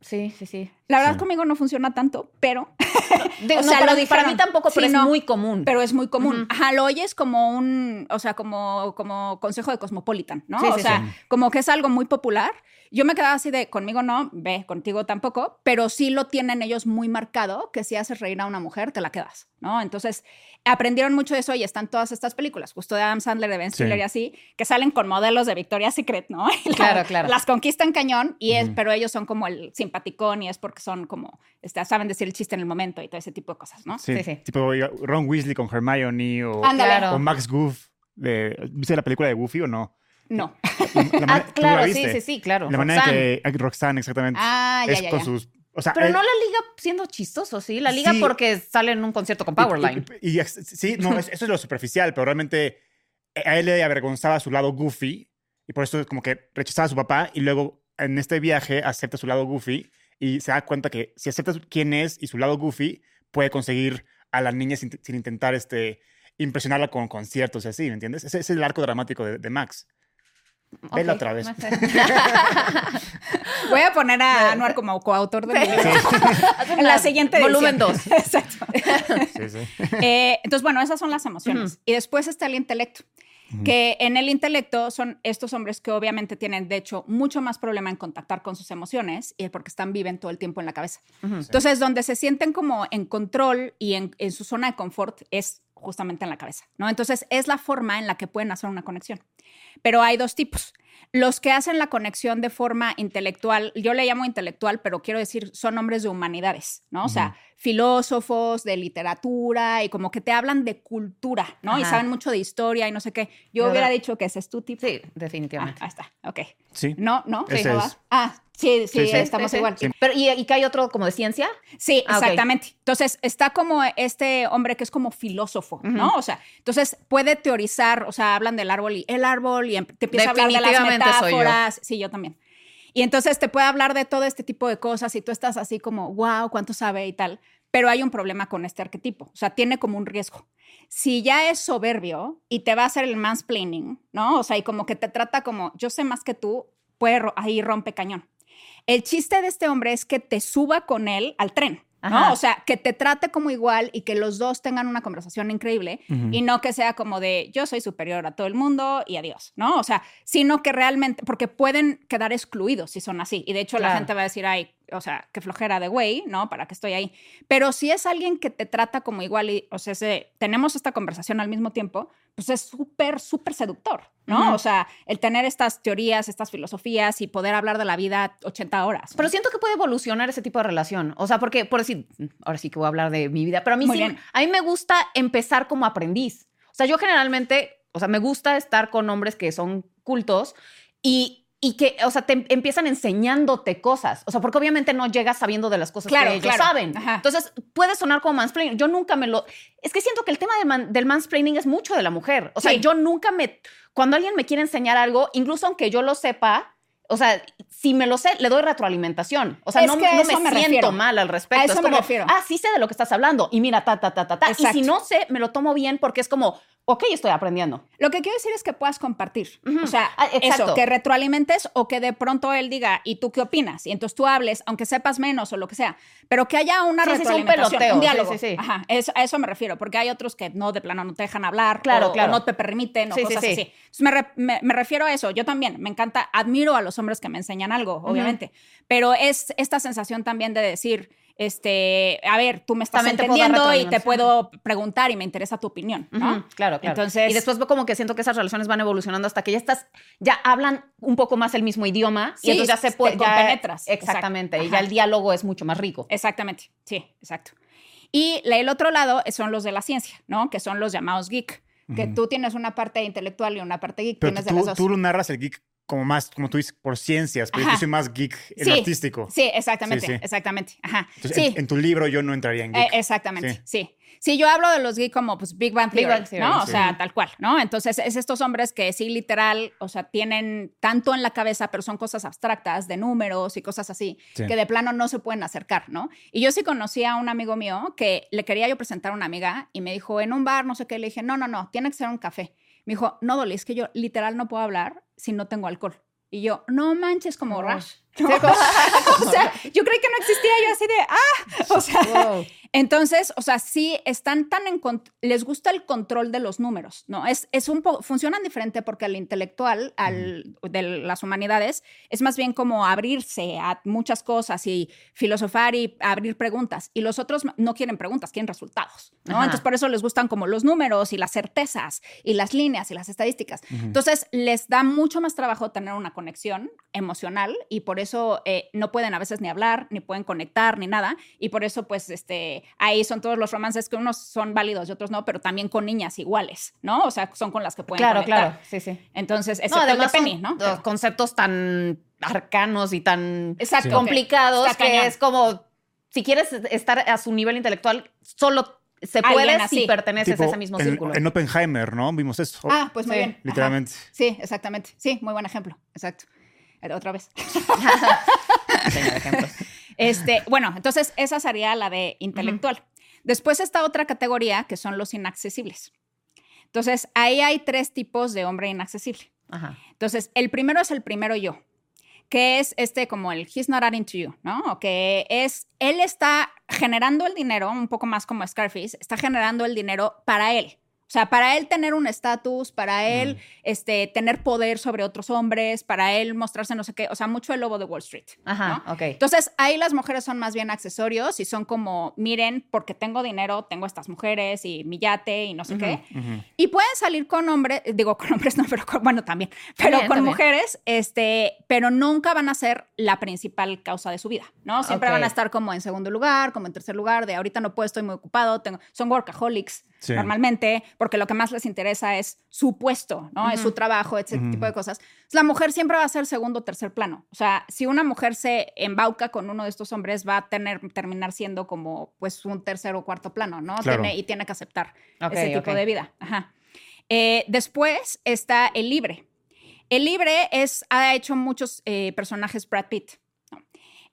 Sí, sí, sí. La verdad Sí. conmigo no funciona tanto, pero Digo, O no, sea, para, lo para mí tampoco, pero Sí, es no. muy común. pero es muy común. Ujú. Ajá, lo oyes como un, o sea, como, como consejo de Cosmopolitan, ¿no? Sí, o sí, sea, sí. como que es algo muy popular. Yo me quedaba así de, conmigo no, ve, contigo tampoco, pero sí lo tienen ellos muy marcado, que si haces reír a una mujer, te la quedas, ¿no? Entonces, aprendieron mucho de eso y están todas estas películas, justo de Adam Sandler, de Ben Sí. Stiller y así, que salen con modelos de Victoria's Secret, ¿no? Y la- Claro, claro. Las conquistan cañón, y es, pero ellos son como el simpaticón y es porque son como, este, saben decir el chiste en el momento y todo ese tipo de cosas, ¿no? Sí, Sí, sí. Tipo Ron Weasley con Hermione o. Claro. o Max Goof. De, ¿Viste la película de Goofy o no? No. La- la Ah, manera- ¿tú claro, la sí, sí, sí, claro. La manera Roxanne. en que Roxanne, exactamente. Ah, ya, es ya, con ya. sus. O sea, Pero él- no la liga siendo chistoso, ¿sí? La liga Sí. porque sale en un concierto con Powerline. Y, y- y- sí, no, es- eso es lo superficial, pero realmente a él le avergonzaba su lado goofy y por eso como que rechazaba a su papá y luego en este viaje acepta su lado goofy y se da cuenta que si acepta quién es y su lado goofy puede conseguir a la niña sin, sin intentar este, impresionarla con conciertos y así, ¿me entiendes? Ese, ese es el arco dramático de, de Max. Vela Ok, otra vez. Voy a poner a Anuar como coautor del libro. en la siguiente. Volumen dos. Exacto. Sí, sí. Eh, entonces, bueno, esas son las emociones. Y después está el intelecto. Que en el intelecto son estos hombres que obviamente tienen, de hecho, mucho más problema en contactar con sus emociones y porque están, viven todo el tiempo en la cabeza. Ujú. Entonces, donde se sienten como en control y en, en su zona de confort es justamente en la cabeza, ¿no? Entonces, es la forma en la que pueden hacer una conexión. Pero hay dos tipos. Los que hacen la conexión de forma intelectual, yo le llamo intelectual, pero quiero decir, son hombres de humanidades, ¿no? O sea, filósofos, de literatura y como que te hablan de cultura, ¿no? Y saben mucho de historia y no sé qué. Yo Yo hubiera de- dicho que ese es tu tipo. Sí, Ah, definitivamente. ahí está, ok. Sí. No, no. Ah, sí, sí, Sí, sí. estamos Sí, sí. igual. Sí. Pero, ¿y, ¿y que hay otro como de ciencia? Sí, Ah, exactamente. Entonces, está como este hombre que es como filósofo, ¿no? O sea, entonces puede teorizar, o sea, hablan del árbol y el árbol y em- te empieza a hablar de las Definitivamente soy yo. metáforas. Sí, yo también. Y entonces te puede hablar de todo este tipo de cosas y tú estás así como, wow, cuánto sabe y tal. Pero hay un problema con este arquetipo, o sea, tiene como un riesgo. Si ya es soberbio y te va a hacer el mansplaining, ¿no? O sea, y como que te trata como, yo sé más que tú, puede ahí rompe cañón. El chiste de este hombre es que te suba con él al tren, ¿no? O sea, que te trate como igual y que los dos tengan una conversación increíble y no que sea como de yo soy superior a todo el mundo y adiós, ¿no? O sea, sino que realmente, porque pueden quedar excluidos si son así. Y de hecho la gente va a decir, ay, o sea, qué flojera de güey, ¿no? ¿Para qué estoy ahí? Pero si es alguien que te trata como igual y, o sea, se- tenemos esta conversación al mismo tiempo, pues es súper, súper seductor, ¿no? O sea, el tener estas teorías, estas filosofías y poder hablar de la vida 80 horas. Pero siento que puede evolucionar ese tipo de relación. O sea, porque, por decir, ahora sí que voy a hablar de mi vida, pero a mí Muy sí, bien. a mí me gusta empezar como aprendiz. O sea, yo generalmente, o sea, me gusta estar con hombres que son cultos y, y que, o sea, te empiezan enseñándote cosas. O sea, porque obviamente no llegas sabiendo de las cosas Claro, que ellos claro. saben. Ajá. Entonces, puede sonar como mansplaining. Yo nunca me lo... Es que siento que el tema del, man- del mansplaining es mucho de la mujer. O sea, Sí. yo nunca me... Cuando alguien me quiere enseñar algo, incluso aunque yo lo sepa, o sea, si me lo sé, le doy retroalimentación. O sea, Es no, me, me siento refiero. mal al respecto. A eso es me refiero. ah, sí sé de lo que estás hablando. Y mira, ta, ta, ta, ta, ta. Y si no sé, me lo tomo bien porque es como, ok, estoy aprendiendo. Lo que quiero decir es que puedas compartir. O sea, Ah, eso, que retroalimentes o que de pronto él diga, ¿y tú qué opinas? Y entonces tú hables, aunque sepas menos o lo que sea, pero que haya una Sí, sí, sí, un retroalimentación, peloteo, un diálogo. sí, sí. Ajá, eso- a eso me refiero, porque hay otros que no, de plano no te dejan hablar Claro, o, claro. o no te permiten o cosas sí. así. Entonces me, re- me- me refiero a eso. Yo también, me encanta, admiro a los hombres que me enseñan algo, obviamente, pero es esta sensación también de decir, este, a ver, tú me estás También te entendiendo y te puedo preguntar y me interesa tu opinión, ¿no? Claro, claro. Entonces- y después veo como que siento que esas relaciones van evolucionando hasta que ya estás, ya hablan un poco más el mismo idioma Sí, y entonces ya se te puede. ya- compenetras. Exactamente. Exacto. Y ya el diálogo es mucho más rico. Exactamente, sí, exacto. Y la- el otro lado son los de la ciencia, ¿no? Que son los llamados geek, que tú tienes una parte intelectual y una parte geek, Pero tienes de las tú, dos. tú narras el geek como más, como tú dices, por ciencias, pero Ajá. yo soy más geek en Sí, artístico. Sí, exactamente, Sí, sí. exactamente. Ajá. Entonces, sí, en, en tu libro yo no entraría en eh, geek. exactamente, Sí. sí. sí. yo hablo de los geek como pues Big Bang Big Theory, Bang Theory, ¿no? O sea, tal cual, ¿no? Entonces, es estos hombres que sí, literal, o sea, tienen tanto en la cabeza, pero son cosas abstractas, de números y cosas así, Sí. que de plano no se pueden acercar, ¿no? Y yo sí conocí a un amigo mío que le quería yo presentar a una amiga y me dijo, en un bar, no sé qué, le dije, no, no, no, tiene que ser un café. Me dijo, no, Dolly, es que yo literal no puedo hablar si no tengo alcohol. Y yo, no manches, como. Rush. ¿No? o sea, yo creí que no existía, yo así de, ah, o sea, Wow. entonces, o sea, sí están tan en les gusta el control de los números, ¿no? Es, es un poco, funcionan diferente porque al intelectual, al de las humanidades, es más bien como abrirse a muchas cosas y filosofar y abrir preguntas. Y los otros no quieren preguntas, quieren resultados, ¿no? Ajá. Entonces, por eso les gustan como los números y las certezas y las líneas y las estadísticas. Entonces, les da mucho más trabajo tener una conexión emocional y por eso eh, no pueden a veces ni hablar, ni pueden conectar, ni nada. Y por eso, pues, este, ahí son todos los romances que unos son válidos y otros no, pero también con niñas iguales, ¿no? O sea, son con las que pueden Claro, conectar. claro. Sí, sí. Entonces, No, excepto el de además Penny, ¿no? dos conceptos tan arcanos y tan Exacto. complicados que cañón. es como, si quieres estar a su nivel intelectual, solo se puede si perteneces Tipo, a ese mismo en, círculo. en Oppenheimer, ¿no? Vimos eso. Ah, pues muy Sí, bien. Ajá. literalmente. Sí, exactamente. Sí, muy buen ejemplo. Exacto. Otra vez. Señor. Este, bueno, entonces esa sería la de intelectual. Después está otra categoría que son los inaccesibles. Entonces, ahí hay tres tipos de hombre inaccesible. Ajá. Entonces, el primero es el primero yo, que es este como el he's not adding to you, ¿no? O que es, él está generando el dinero, un poco más como Scarface, está generando el dinero para él. O sea, para él tener un estatus, para él este, tener poder sobre otros hombres, para él mostrarse no sé qué, o sea, mucho el lobo de Wall Street. Ajá, ¿no? ok. Entonces, ahí las mujeres son más bien accesorios y son como, miren, porque tengo dinero, tengo estas mujeres y mi yate y no sé qué. Y pueden salir con hombres, digo con hombres, no, pero con- bueno, también, pero También, con también. mujeres, este, pero nunca van a ser la principal causa de su vida, ¿no? Siempre van a estar como en segundo lugar, como en tercer lugar, de ahorita no puedo, estoy muy ocupado, tengo, son workaholics Sí. normalmente, porque lo que más les interesa es su puesto, ¿no? Es su trabajo, ese tipo de cosas. La mujer siempre va a ser segundo o tercer plano. O sea, si una mujer se embauca con uno de estos hombres, va a tener, terminar siendo como, pues, un tercer o cuarto plano, ¿no? Claro. Tiene- y tiene que aceptar ese tipo de vida. Ajá. Eh, después está el libre. El libre es, ha hecho muchos eh, personajes Brad Pitt.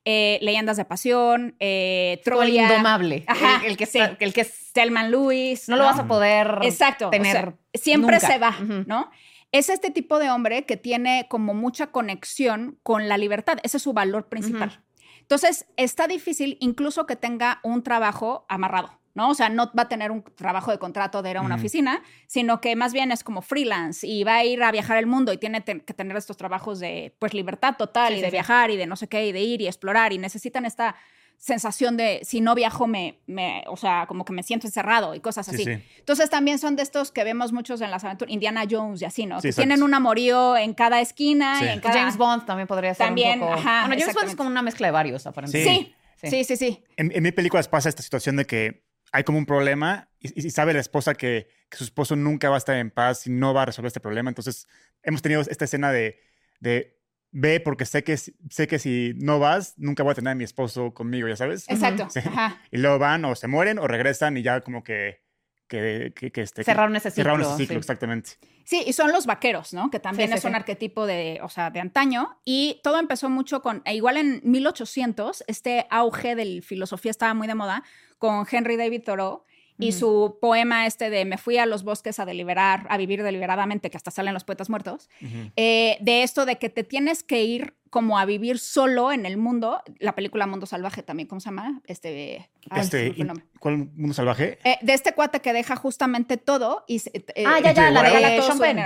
Eh, Leyendas de Pasión, eh, el indomable. Ajá, el, el que sí. está- el que es- Selman Lewis. no lo vas a poder Exacto. o tener. sea, siempre nunca. se va. ¿no? Es este tipo de hombre que tiene como mucha conexión con la libertad. Ese es su valor principal. Entonces, está difícil incluso que tenga un trabajo amarrado, ¿no? O sea, no va a tener un trabajo de contrato de ir a una oficina, sino que más bien es como freelance y va a ir a viajar el mundo y tiene te- que tener estos trabajos de, pues, libertad total Sí, y sí, de sí. viajar y de no sé qué y de ir y explorar y necesitan esta sensación de si no viajo me, me o sea, como que me siento encerrado y cosas Sí, así. sí. Entonces también son de estos que vemos muchos en las aventuras, Indiana Jones y así, ¿no? Sí, que exacto. tienen un amorío en cada esquina Sí. y en cada... James Bond también podría ser También, un poco. ajá, bueno, James Bond es como una mezcla de varios, aparentemente. Sí, Sí. sí, sí, sí. En, en mi películas pasa esta situación de que hay como un problema y, y sabe la esposa que, que su esposo nunca va a estar en paz y no va a resolver este problema. Entonces, hemos tenido esta escena de, de ve porque sé que, si- sé que si no vas, nunca voy a tener a mi esposo conmigo, ya sabes. Exacto. Sí. Ajá. Y luego van o se mueren o regresan y ya como que que, que, que, este, Cerraron ese cerraron ciclo, ese ciclo, sí. exactamente. Sí, y son los vaqueros, ¿no? Que también Sí, sí, es un sí. arquetipo de, o sea, de antaño. Y todo empezó mucho con, e igual en 1800, este auge de la filosofía estaba muy de moda con Henry David Thoreau y su poema este de Me fui a los bosques a deliberar, a vivir deliberadamente, que hasta salen los poetas muertos, eh, de esto de que te tienes que ir como a vivir solo en el mundo. La película Mundo Salvaje también, ¿cómo se llama? Este, ay, Este. ¿Cuál mundo salvaje? Eh, de este cuate que deja justamente todo y se- eh, Ah, ya, ya, la de regala todo Sean su Penn.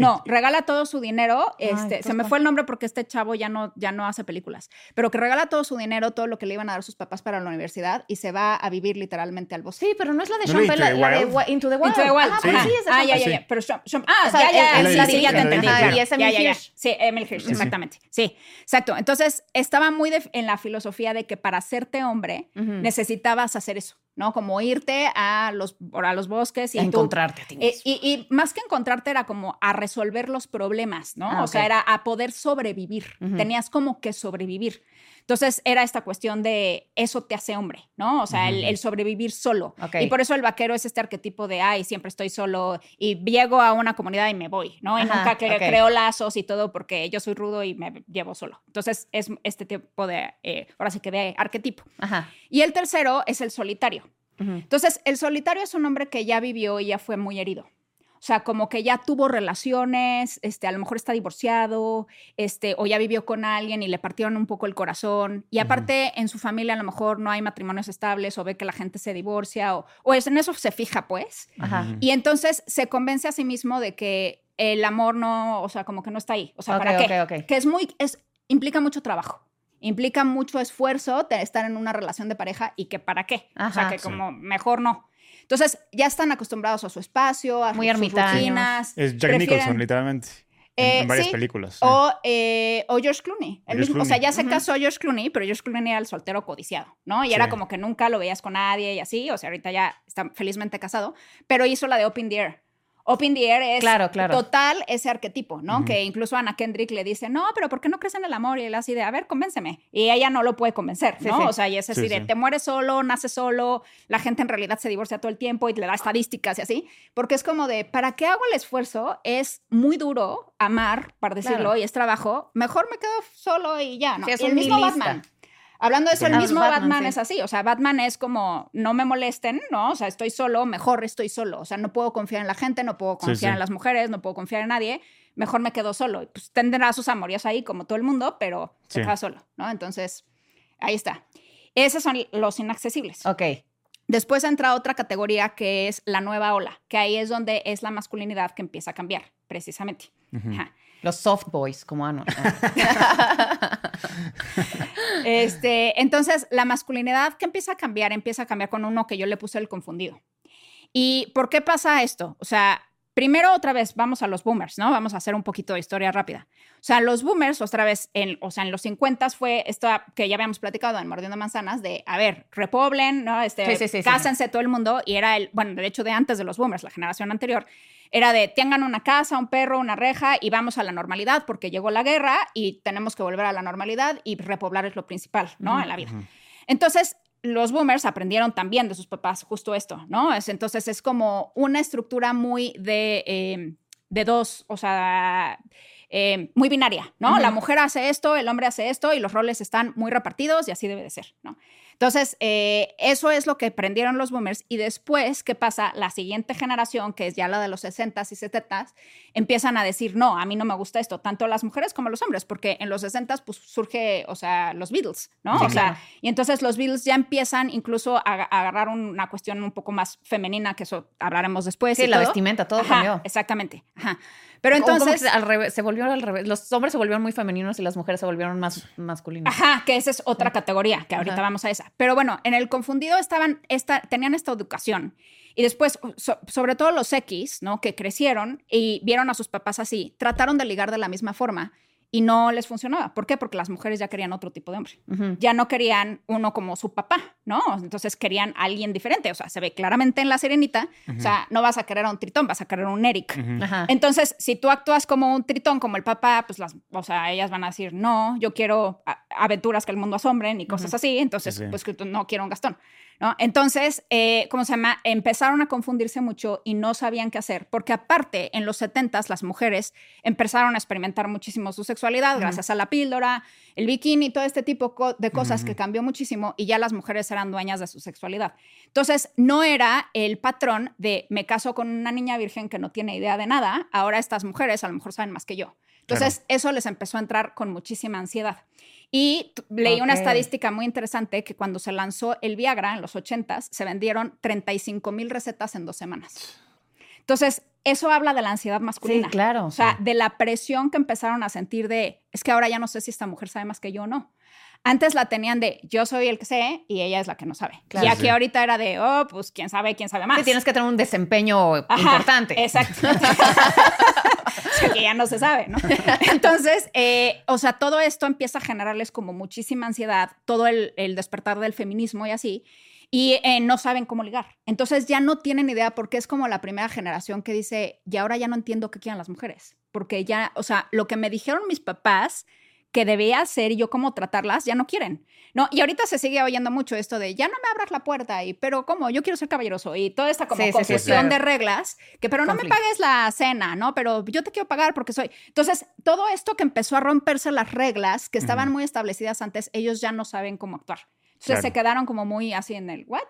No, regala todo su dinero. Este, pues, se me ¿cuál? fue el nombre porque este chavo ya no, ya no hace películas. Pero que regala todo su dinero, todo lo que le iban a dar sus papás para la universidad y se va a vivir literalmente al bosque. Sí, pero no es la de ¿No Sean la, Into the la de Into the Wild. Into the Wild. Ah, pues Ajá. sí, es de ah, ya, ya, sí. ya. Pero Sean- Sean- ah, O sea, ya, ya, es sí, sí, ya te Emily entendí. Y es Ya, ya, ya. Hirsch. Sí, Emily Hirsch, Sí. exactamente. Sí, exacto. Entonces, estaba muy de- en la filosofía de que para hacerte hombre necesitabas hacer eso, ¿no? Como irte a los, a los bosques y A tú- encontrarte a ti eh, mismo. y, y más que encontrarte era como a resolver los problemas, ¿no? Ah, o sea, era a poder sobrevivir. Tenías como que sobrevivir. Entonces era esta cuestión de eso te hace hombre, ¿no? O sea, el, sobrevivir solo. Y por eso el vaquero es este arquetipo de, ay, siempre estoy solo y llego a una comunidad y me voy, ¿no? Y Ajá, nunca cre- creo lazos y todo porque yo soy rudo y me llevo solo. Entonces es este tipo de, eh, ahora sí que de arquetipo. Ajá. Y el tercero es el solitario. Entonces, el solitario es un hombre que ya vivió y ya fue muy herido. O sea, como que ya tuvo relaciones, este, a lo mejor está divorciado, este, o ya vivió con alguien y le partieron un poco el corazón. Y aparte, en su familia a lo mejor no hay matrimonios estables o ve que la gente se divorcia o, o es- en eso se fija, pues. Ajá. Ujú. Y entonces se convence a sí mismo de que el amor no, o sea, como que no está ahí. O sea, ¿para qué? ok, ok. Que es muy, es, implica mucho trabajo. Implica mucho esfuerzo de estar en una relación de pareja y que para qué. o sea, Ajá. que Sí. como mejor no. Entonces, ya están acostumbrados a su espacio, a Muy sus rutinas. Es Jack prefieren- Nicholson, literalmente. En, Eh, en varias sí, películas. sí. O, eh, o George Clooney. El George mismo- O sea, ya se casó George Clooney, pero George Clooney era el soltero codiciado, ¿no? Y Sí. era como que nunca lo veías con nadie y así. O sea, ahorita ya está felizmente casado. Pero hizo la de Open the Air. Open the Air es Claro, claro. total ese arquetipo, ¿no? Que incluso Ana Kendrick le dice, no, pero ¿por qué no crees en el amor? Y él así de, a ver, convénceme. Y ella no lo puede convencer, ¿no? sí. O sea, y es así Sí, de, sí. te mueres solo, naces solo, la gente en realidad se divorcia todo el tiempo y le da estadísticas y así. Porque es como de, ¿para qué hago el esfuerzo? Es muy duro amar, para decirlo, Claro. y es trabajo. Mejor me quedo solo y ya, ¿no? Es Y el mismo. Batman. Hablando de eso, el mismo Batman, Batman, sí. es así. O sea, Batman es como, no me molesten, ¿no? O sea, estoy solo, mejor estoy solo. O sea, no puedo confiar en la gente, no puedo confiar sí. en las mujeres, no puedo confiar en nadie. Mejor me quedo solo. Y pues tendrá sus amoríos ahí, como todo el mundo, pero se queda solo, ¿no? Entonces, ahí está. Esos son los inaccesibles. Ok. Después entra otra categoría que es la nueva ola, que ahí es donde es la masculinidad que empieza a cambiar, precisamente. Ajá. Los soft boys, como Ano. Este, entonces, la masculinidad que empieza a cambiar, empieza a cambiar con uno que yo le puse el confundido. ¿Y por qué pasa esto? O sea, primero otra vez vamos a los boomers, ¿no? Vamos a hacer un poquito de historia rápida. O sea, los boomers, otra vez, en, o sea, en los 50 fue esto que ya habíamos platicado en Mordiendo Manzanas, de, a ver, repoblen, ¿no? Este, Sí, sí, sí, sí. cásense todo el mundo, y era el, bueno, de hecho, de antes de los boomers, la generación anterior, era de tengan una casa, un perro, una reja y vamos a la normalidad porque llegó la guerra y tenemos que volver a la normalidad y repoblar es lo principal, ¿no? En la vida. Entonces, los boomers aprendieron también de sus papás justo esto, ¿no? Es, entonces es como una estructura muy de, eh, de dos, o sea, eh, muy binaria, ¿no? La mujer hace esto, el hombre hace esto y los roles están muy repartidos y así debe de ser, ¿no? Entonces, eh, eso es lo que aprendieron los boomers y después, ¿qué pasa? La siguiente generación, que es ya la de los 60s y 70s, empiezan a decir, no, a mí no me gusta esto, tanto las mujeres como los hombres, porque en los 60s pues surge, o sea, los Beatles, ¿no? Sí, o sea, claro. y entonces los Beatles ya empiezan incluso a, a agarrar una cuestión un poco más femenina, que eso hablaremos después. Sí, y la todo. vestimenta, todo Ajá, cambió. Exactamente. Ajá. Pero entonces... al revés, se volvió al revés. Los hombres se volvieron muy femeninos y las mujeres se volvieron más masculinas. Ajá, que esa es otra categoría, que ahorita Ajá. vamos a esa. Pero bueno, en el confundido estaban, esta, tenían esta educación. Y después, so- sobre todo los X, ¿no? Que crecieron y vieron a sus papás así, trataron de ligar de la misma forma y no les funcionaba. ¿Por qué? Porque las mujeres ya querían otro tipo de hombre. Ya no querían uno como su papá, ¿no? Entonces querían a alguien diferente. O sea, se ve claramente en la sirenita. O sea, no vas a querer a un tritón, vas a querer a un Eric. Entonces, si tú actúas como un tritón, como el papá, pues las, o sea, ellas van a decir, no, yo quiero aventuras que el mundo asombren y cosas así, entonces, Sí, pues que no quiero un Gastón. ¿No? Entonces, eh, ¿cómo se llama? Empezaron a confundirse mucho y no sabían qué hacer, porque aparte, en los 70 las mujeres empezaron a experimentar muchísimo su sexualidad gracias a la píldora, el bikini, todo este tipo de cosas que cambió muchísimo y ya las mujeres eran dueñas de su sexualidad. Entonces, no era el patrón de me caso con una niña virgen que no tiene idea de nada, ahora estas mujeres a lo mejor saben más que yo. Entonces, eso les empezó a entrar con muchísima ansiedad. Y leí una estadística muy interesante que cuando se lanzó el Viagra en los 80s, se vendieron 35 mil recetas en dos semanas. Entonces, eso habla de la ansiedad masculina. Sí, claro. O sea, de la presión que empezaron a sentir de, es que ahora ya no sé si esta mujer sabe más que yo o no. Antes la tenían de, yo soy el que sé y ella es la que no sabe. Claro. y aquí Sí. ahorita era de, oh, pues quién sabe, quién sabe más. Sí, tienes que tener un desempeño Ajá, importante. Exacto. sea, que ya no se sabe, ¿no? Entonces, eh, o sea, todo esto empieza a generarles como muchísima ansiedad, todo el, el despertar del feminismo y así, y eh, no saben cómo ligar. Entonces ya no tienen idea porque es como la primera generación que dice, y ahora ya no entiendo qué quieren las mujeres, porque ya, o sea, lo que me dijeron mis papás que debía hacer y yo cómo tratarlas, ya no quieren. No, y ahorita se sigue oyendo mucho esto de ya no me abras la puerta y pero cómo, yo quiero ser caballeroso y toda esta como Sí, sí, sí, confusión claro. de reglas, que pero no me pagues la cena, ¿no? Pero yo te quiero pagar porque soy. Entonces, todo esto que empezó a romperse las reglas que estaban muy establecidas antes, ellos ya no saben cómo actuar. Entonces Claro. se quedaron como muy así en el what?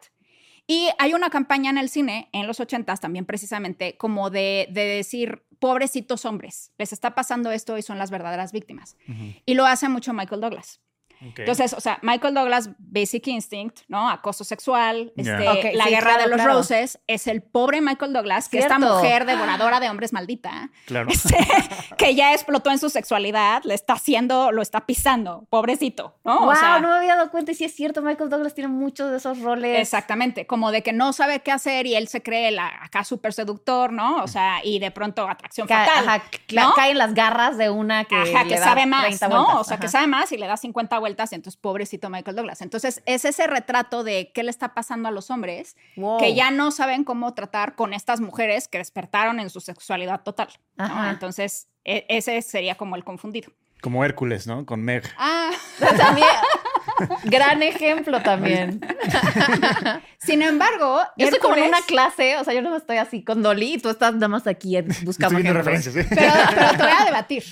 Y hay una campaña en el cine, en los 80s también precisamente, como de, de decir, pobrecitos hombres, les está pasando esto y son las verdaderas víctimas. Y lo hace mucho Michael Douglas. Entonces, o sea, Michael Douglas, Basic Instinct, ¿no? Acoso sexual, este, la sí, guerra claro, de los claro. roses, es el pobre Michael Douglas, que esta mujer devoradora de hombres maldita, claro. este, que ya explotó en su sexualidad, le está haciendo, lo está pisando, pobrecito, ¿no? wow, O sea, no me había dado cuenta y sí es cierto, Michael Douglas tiene muchos de esos roles. Exactamente, como de que no sabe qué hacer y él se cree la, acá súper seductor, ¿no? O sea, y de pronto atracción Ca- fatal. ajá, ¿no? cae en las garras de una que, Ajá, le que da sabe más, 30 ¿no? vueltas. O sea, que sabe más y le da 50 vueltas y entonces pobrecito Michael Douglas. Entonces, es ese retrato de qué le está pasando a los hombres Wow. que ya no saben cómo tratar con estas mujeres que despertaron en su sexualidad total. Entonces, e- ese sería como el confundido. Como Hércules, ¿no? Con Meg. Ah, También, gran ejemplo también. sin embargo, Yo estoy como en Hércules- una clase, o sea, yo no estoy así con Dolly y tú estás nada más aquí buscando referencias. ¿eh? Pero, pero te voy a debatir.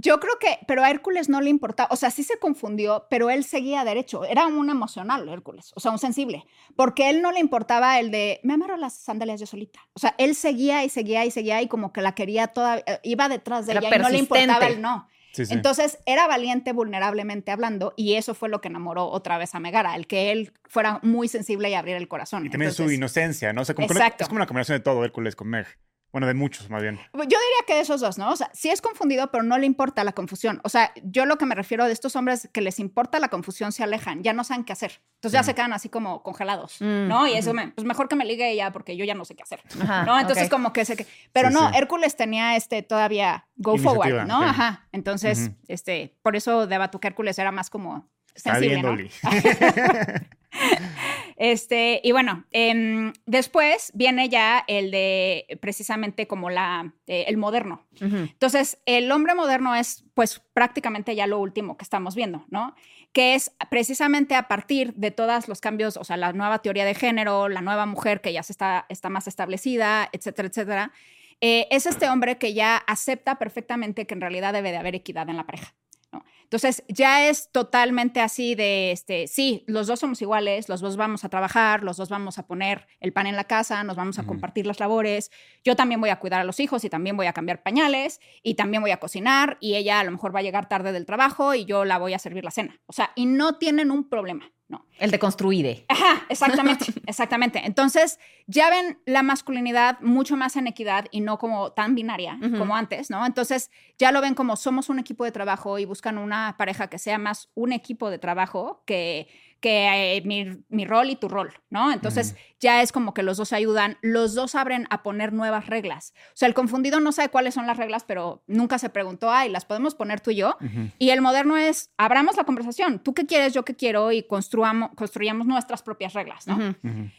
Yo creo que, pero a Hércules no le importaba, o sea, sí se confundió, pero él seguía derecho. Era un emocional, Hércules, o sea, un sensible, porque él no le importaba el de, me amarro las sandalias yo solita. O sea, él seguía y seguía y seguía y como que la quería toda, eh, iba detrás de Era ella y no le importaba el no. Sí, sí. Entonces era valiente vulnerablemente hablando y eso fue lo que enamoró otra vez a Megara, el que él fuera muy sensible y abriera el corazón. y también su inocencia, ¿no? O sea, como que Exacto. es como una combinación de todo Hércules con Meg. Bueno, de muchos, más bien. Yo diría que de esos dos, ¿no? O sea, sí es confundido, pero no le importa la confusión. O sea, yo lo que me refiero de estos hombres que les importa la confusión se alejan, ya no saben qué hacer. Entonces ya Mm. se quedan así como congelados, Mm, ¿no? Y eso, me, pues mejor que me ligue ella porque yo ya no sé qué hacer, Ajá, ¿no? Entonces como que sé que... Pero Sí, no, sí. Hércules tenía este todavía go Iniciativa, forward, ¿no? Ajá. Entonces, este, por eso debato que Hércules era más como Está sensible, bien, ¿no? Este, y bueno, em, después viene ya el de precisamente como la, eh, el moderno. Entonces, el hombre moderno es pues prácticamente ya lo último que estamos viendo, ¿no? Que es precisamente a partir de todos los cambios, o sea, la nueva teoría de género, la nueva mujer que ya se está, está más establecida, etcétera, etcétera. eh, es este hombre que ya acepta perfectamente que en realidad debe de haber equidad en la pareja. ¿no? Entonces, ya es totalmente así de, este, sí, los dos somos iguales, los dos vamos a trabajar, los dos vamos a poner el pan en la casa, nos vamos a compartir las labores, yo también voy a cuidar a los hijos y también voy a cambiar pañales y también voy a cocinar y ella a lo mejor va a llegar tarde del trabajo y yo la voy a servir la cena. O sea, y no tienen un problema, ¿no? El de construide. Ajá, exactamente, exactamente. Entonces, ya ven la masculinidad mucho más en equidad y no como tan binaria como antes, ¿no? Entonces, ya lo ven como somos un equipo de trabajo y buscan una pareja que sea más un equipo de trabajo que, que eh, mi, mi rol y tu rol, ¿no? Entonces, ya es como que los dos se ayudan, los dos abren a poner nuevas reglas. O sea, el confundido no sabe cuáles son las reglas, pero nunca se preguntó, ay, ¿las podemos poner tú y yo? Y el moderno es, abramos la conversación, tú qué quieres, yo qué quiero, y construamos, construyamos nuestras propias reglas, ¿no?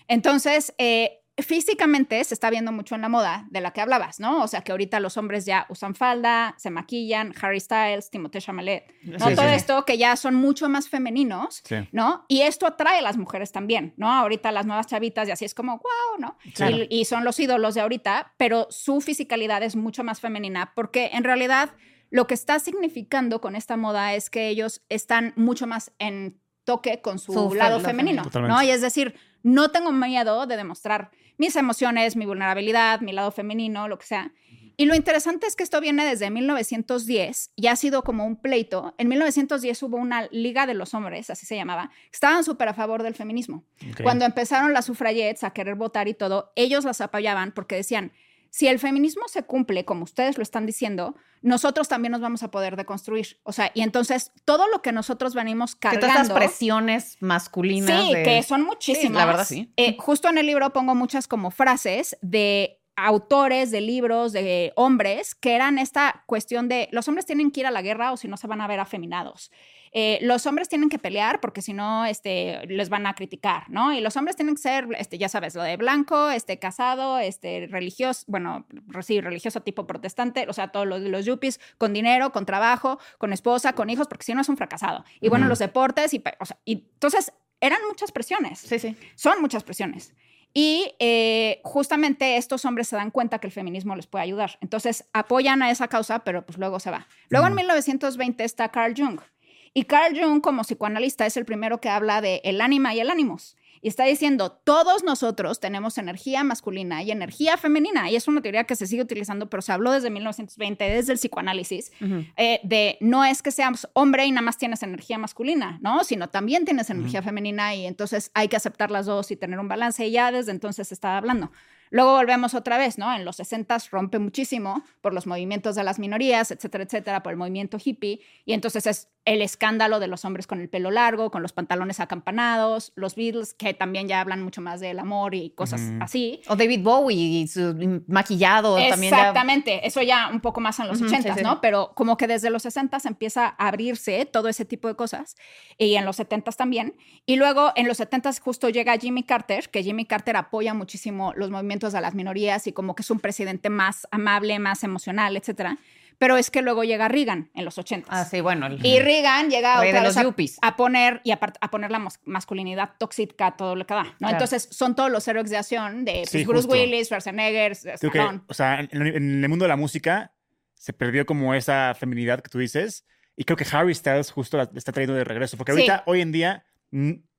Entonces, eh, físicamente se está viendo mucho en la moda de la que hablabas, ¿no? O sea, que ahorita los hombres ya usan falda, se maquillan, Harry Styles, Timothée Chalamet, ¿no? Sí, Todo sí. esto que ya son mucho más femeninos, Sí. ¿no? Y esto atrae a las mujeres también, ¿no? Ahorita las nuevas chavitas y así es como, wow, ¿no? Claro. Y, y son los ídolos de ahorita, pero su fisicalidad es mucho más femenina porque en realidad lo que está significando con esta moda es que ellos están mucho más en toque con su, lado femenino. ¿no? Y es decir, no tengo miedo de demostrar mis emociones, mi vulnerabilidad, mi lado femenino, lo que sea. Y lo interesante es que esto viene desde 1910 y ha sido como un pleito. En 1910 hubo una Liga de los Hombres, así se llamaba, que estaban súper a favor del feminismo. Cuando empezaron las sufragettes a querer votar y todo, ellos las apoyaban porque decían, si el feminismo se cumple como ustedes lo están diciendo, nosotros también nos vamos a poder deconstruir. O sea, y entonces todo lo que nosotros venimos Que todas cargando... estas presiones masculinas. Sí, de- que son muchísimas. la verdad, sí. Eh, justo en el libro pongo muchas como frases de autores de libros, de hombres, que eran esta cuestión de los hombres tienen que ir a la guerra o si no se van a ver afeminados. Eh, los hombres tienen que pelear porque si no, este, les van a criticar, ¿no? Y los hombres tienen que ser, este, ya sabes, lo de blanco, este, casado, este, religioso, bueno, sí, religioso tipo protestante, o sea, todos los, los yuppies, con dinero, con trabajo, con esposa, con hijos, porque si no es un fracasado. Y bueno, los deportes, y, o sea, y entonces eran muchas presiones. Sí, sí. Son muchas presiones. Y eh, justamente estos hombres se dan cuenta que el feminismo les puede ayudar. Entonces apoyan a esa causa, pero pues luego se va. Luego en Ujú. 1920 está Carl Jung. Y Carl Jung, como psicoanalista, es el primero que habla de el ánima y el ánimos. Y está diciendo, todos nosotros tenemos energía masculina y energía femenina. Y es una teoría que se sigue utilizando, pero se habló desde 1920, desde el psicoanálisis, eh, de no es que seas hombre y nada más tienes energía masculina, ¿no? Sino también tienes energía femenina y entonces hay que aceptar las dos y tener un balance. Y ya desde entonces se estaba hablando. Luego volvemos otra vez, ¿no? En los 60 rompe muchísimo por los movimientos de las minorías, etcétera, etcétera, por el movimiento hippie. Y entonces es el escándalo de los hombres con el pelo largo, con los pantalones acampanados, los Beatles, que también ya hablan mucho más del amor y cosas así. O David Bowie y su maquillado también. ya- Exactamente, eso ya un poco más en los Ujú, 80, sí, sí. ¿no? Pero como que desde los 60 empieza a abrirse todo ese tipo de cosas y en los 70 también. Y luego en los 70 justo llega Jimmy Carter, que Jimmy Carter apoya muchísimo los movimientos de las minorías y como que es un presidente más amable, más emocional, etcétera. Pero es que luego llega Reagan en los 80. Ah, sí, bueno. el- Y Reagan llega Rey de otra los vez a, a poner y a, poner la masculinidad tóxica a todo lo que da, ¿no? Claro. Entonces son todos los héroes de acción de pues, Sí, Bruce justo. Willis, Schwarzenegger, Stallone. o sea, en, en el mundo de la música se perdió como esa feminidad que tú dices. Y creo que Harry Styles justo la está trayendo de regreso. Porque Sí. ahorita, hoy en día,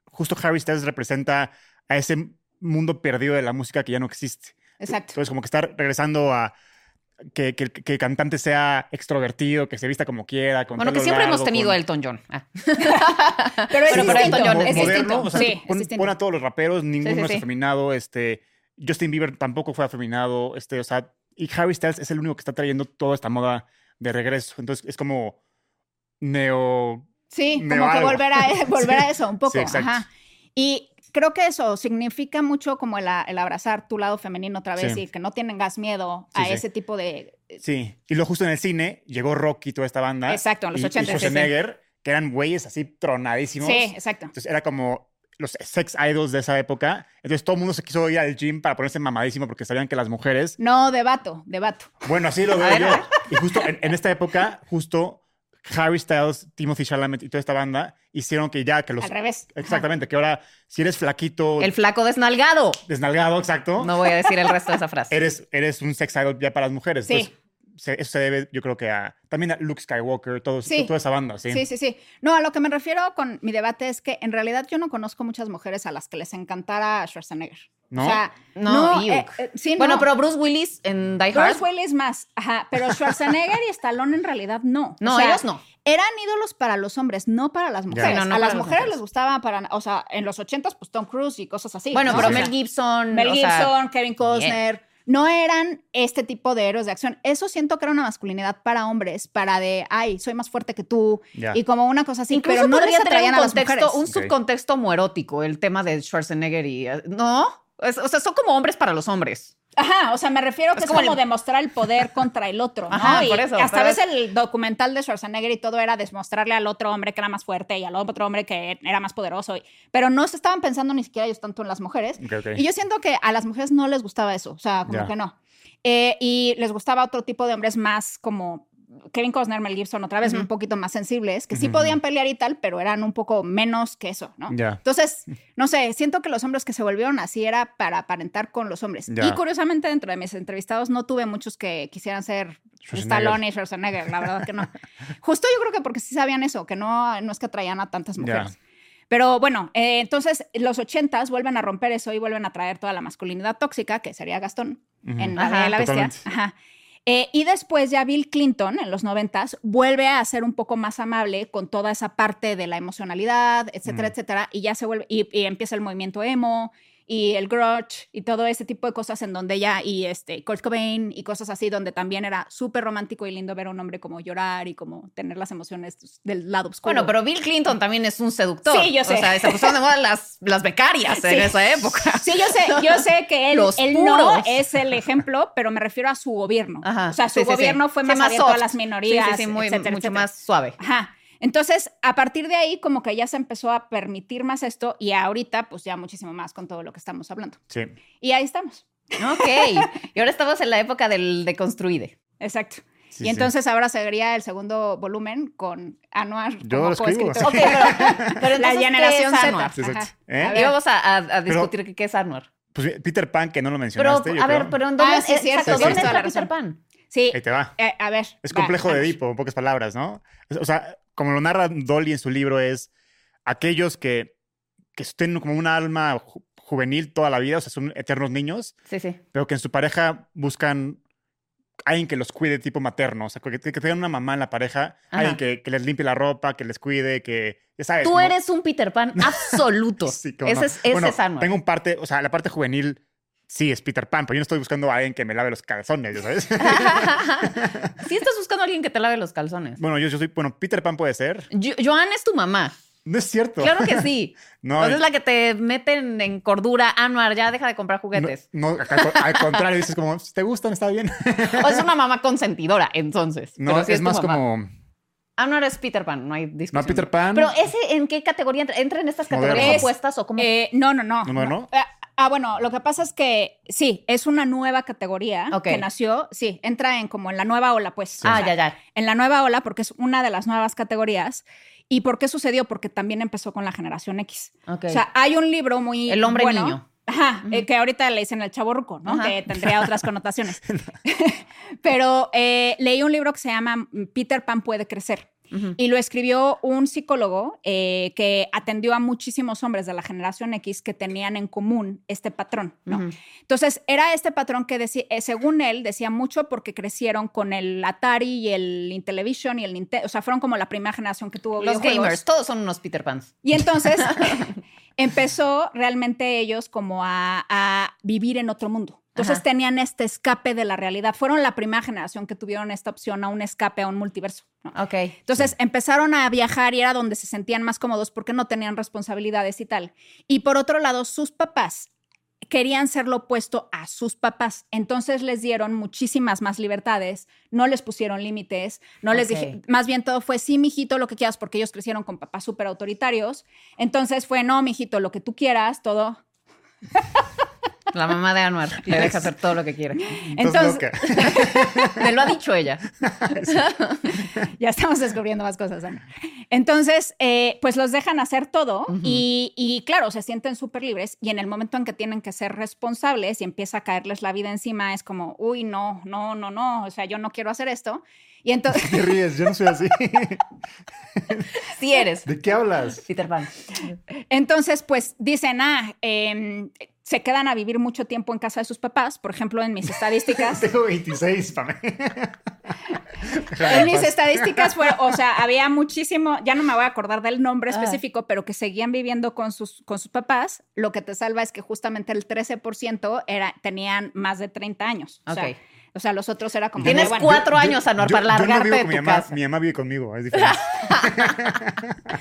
justo Harry Styles representa a ese mundo perdido de la música que ya no existe. Exacto. Entonces, como que está regresando a que, que, que el cantante sea extrovertido, que se vista como quiera. Con Bueno, que siempre hemos tenido con- a Elton John. Ah. Pero es Pero- pero Elton John es distinto. o sea, sí, pon, es distinto. pon a todos los raperos, ninguno sí, es sí. afeminado. Este, Justin Bieber tampoco fue afeminado. Este, o sea, y Harry Styles es el único que está trayendo toda esta moda de regreso. Entonces es como neo. Sí, como que volver a, volver Sí. a eso un poco. Sí, exacto. Ajá. Y creo que eso significa mucho como el, abrazar tu lado femenino otra vez Sí. y que no tengas miedo a Sí, sí. ese tipo de... Sí. Y luego justo en el cine llegó Rocky, toda esta banda. Exacto, en los y- 80, Y. Schwarzenegger, que eran güeyes así tronadísimos. Sí, exacto. Entonces era como los sex idols de esa época. Entonces todo el mundo se quiso ir al gym para ponerse mamadísimo porque sabían que las mujeres No, debato, debato. Bueno, así lo veo yo. Y justo en, en esta época, justo Harry Styles, Timothy Chalamet y toda esta banda hicieron que ya que los Al revés. Ajá. exactamente que ahora si eres flaquito, El flaco desnalgado. desnalgado, exacto, No voy a decir el resto de esa frase. eres eres un sex idol ya para las mujeres. Sí. Entonces, se- eso se debe, yo creo que a también a Luke Skywalker, todos, Sí. toda esa banda, sí. Sí, sí, sí. No, a lo que me refiero con mi debate es que en realidad yo no conozco muchas mujeres a las que les encantara Schwarzenegger. ¿No? O sea, No, no, eh, eh, sí, Bueno, no. pero Bruce Willis en Die Hard. Bruce Willis más, ajá, pero Schwarzenegger y Stallone en realidad no. No, O sea, ellos no. Eran ídolos para los hombres, no para las mujeres. Sí, no, no a las mujeres mujeres. les gustaba para, o sea, en los ochentas, pues Tom Cruise y cosas así. Bueno, ¿no? pero Mel Gibson. Mel o sea, Gibson, Kevin Costner, no eran este tipo de héroes de acción. Eso siento que era una masculinidad para hombres, para de, ay, soy más fuerte que tú, y como una cosa así, Incluso pero no les atraían un a las mujeres. un subcontexto homoerótico, el tema de Schwarzenegger y. eh, No. Es- o sea, son como hombres para los hombres. Ajá, o sea, me refiero que Es es, como el- demostrar el poder contra el otro, ¿no? Ajá, y por eso, hasta ves es- el documental de Schwarzenegger y todo era demostrarle al otro hombre que era más fuerte y al otro hombre que era más poderoso. y- pero no se estaban pensando ni siquiera ellos tanto en las mujeres. Y yo siento que a las mujeres no les gustaba eso, o sea, como que no. Eh, y les gustaba otro tipo de hombres más como Kevin Costner, Mel Gibson, otra vez un poquito más sensibles, que sí podían pelear y tal, pero eran un poco menos que eso, ¿no? Ya. Entonces, no sé, siento que los hombres que se volvieron así era para aparentar con los hombres. Y curiosamente, dentro de mis entrevistados no tuve muchos que quisieran ser Schwarzenegger. Stallone y Schwarzenegger, la verdad que no. Justo yo creo que porque sí sabían eso, que no, no es que atraían a tantas mujeres. Pero bueno, eh, entonces los ochentas vuelven a romper eso y vuelven a traer toda la masculinidad tóxica, que sería Gastón en La Ajá, y la Bestia. Ajá. Eh, y después ya Bill Clinton en los noventas vuelve a ser un poco más amable con toda esa parte de la emocionalidad, etcétera, Mm. etcétera. Y ya se vuelve, y, y empieza el movimiento emo y el grudge y todo ese tipo de cosas en donde ya, y este, Kurt Cobain y cosas así, donde también era súper romántico y lindo ver a un hombre como llorar y como tener las emociones del lado oscuro. Bueno, pero Bill Clinton también es un seductor. Sí, yo sé. O sea, se pusieron de moda las, las becarias en esa época. Sí, yo sé, yo sé que él, Los él no es el ejemplo, pero me refiero a su gobierno. Ajá, o sea, su sí, sí, sí. gobierno fue Sí, más, abierto soft. a las minorías, Sí, sí, sí, muy, etcétera, mucho etcétera. más suave. Ajá. Entonces, a partir de ahí, como que ya se empezó a permitir más esto y ahorita, pues ya muchísimo más con todo lo que estamos hablando. Sí. Y ahí estamos. Ok. Y ahora estamos en la época del deconstruide. Exacto. Sí, y sí. entonces ahora seguiría el segundo volumen con Anuar Yo como lo escribo. Ok, pero, pero La generación ¿qué es Z. Anwar? Sí, exacto. Ajá. ¿Eh? A Y vamos a, a- a discutir qué- qué es Anwar. Pues Peter Pan, que no lo Pero, mencionaste. yo a ver, creo. pero ¿en dónde, Ah, sí, eh, cierto, exacto, sí, ¿dónde está Peter. Pan? Sí. Ahí te va. eh, a ver. Es va, complejo de. Edipo, en pocas palabras, ¿no? O sea, como lo narra Dolly en su libro, es aquellos que, que tienen como una alma ju- juvenil toda la vida, o sea, son eternos niños, Sí, sí. pero que en su pareja buscan alguien que los cuide tipo materno, o sea, que, que tengan una mamá en la pareja, Ajá. alguien que, que les limpie la ropa, que les cuide, que, ya sabes. Tú como- eres un Peter Pan absoluto. Sí, ese no. es, ese Bueno, es. Tengo un parte, o sea, la parte juvenil sí es Peter Pan, pero yo no estoy buscando a alguien que me lave los calzones, ¿ya sabes? sí estás buscando a alguien que te lave los calzones. bueno, yo, yo soy, bueno, Peter Pan puede ser. Jo- Joan es tu mamá. No es cierto. Claro que sí. No, Entonces es la que te meten en cordura. Anwar, ya deja de comprar juguetes. No, no, al, al contrario, dices como, si te gustan, está bien. O es una mamá consentidora, entonces. No, Pero sí es, más mamá. como, Anwar es Peter Pan, no hay discusión. no, Peter Pan. Pero ese, ¿en qué categoría entra? ¿Entra en estas categorías opuestas o cómo? Eh, no, no, no. ¿No, no? Ah, bueno, lo que pasa es que sí, es una nueva categoría que nació, sí, entra en como en la nueva ola, pues. ah, ya, ya. En la nueva ola, porque es una de las nuevas categorías. ¿Y por qué sucedió? Porque también empezó con la generación X. Ok. O sea, hay un libro muy. El hombre bueno, niño. Ajá, eh, que ahorita le dicen el chavo ruco, ¿no? Que tendría otras connotaciones. Pero eh, leí un libro que se llama Peter Pan puede crecer. Y lo escribió un psicólogo eh, que atendió a muchísimos hombres de la generación X que tenían en común este patrón, ¿no? Ujú. Entonces, era este patrón que decía, eh, según él, decía mucho porque crecieron con el Atari y el Intellivision y el Nintendo, o sea, fueron como la primera generación que tuvo Los gamers, todos son unos Peter Pans. Y entonces empezó realmente ellos como a, a vivir en otro mundo. Entonces Ajá. tenían este escape de la realidad. Fueron la primera generación que tuvieron esta opción a un escape, a un multiverso. ¿no? Ok. Entonces empezaron a viajar y era donde se sentían más cómodos porque no tenían responsabilidades y tal. Y por otro lado, sus papás querían ser lo opuesto a sus papás. Entonces les dieron muchísimas más libertades, no les pusieron límites, no les dije, más bien todo fue, sí, mijito, lo que quieras, porque ellos crecieron con papás súper autoritarios. Entonces fue, no, mijito, lo que tú quieras, todo. La mamá de Anwar le deja hacer todo lo que quiere. Estás Entonces- loca. Me lo ha dicho ella. ya estamos descubriendo más cosas. Ana. Entonces, eh, pues los dejan hacer todo y, y, claro, se sienten súper libres y en el momento en que tienen que ser responsables y empieza a caerles la vida encima, es como, uy, no, no, no, no, o sea, yo no quiero hacer esto. Y entonces, ¿Qué ríes? Yo no soy así. Sí eres. ¿De qué hablas? Peter Pan. entonces, pues dicen, ah, em, se quedan a vivir mucho tiempo en casa de sus papás, por ejemplo, en mis estadísticas. Tengo 26, Pame. En mis estadísticas fue, o sea, había muchísimo, ya no me voy a acordar del nombre Ah. específico, pero que seguían viviendo con sus, con sus papás. Lo que te salva es que justamente el 13% era, tenían más de 30 años. O sea, Ok. O sea, los otros era como... Tienes bueno, cuatro años, Anuar, Yo- para yo no de con tu mi mamá, casa. Mi mamá vive conmigo, es diferente.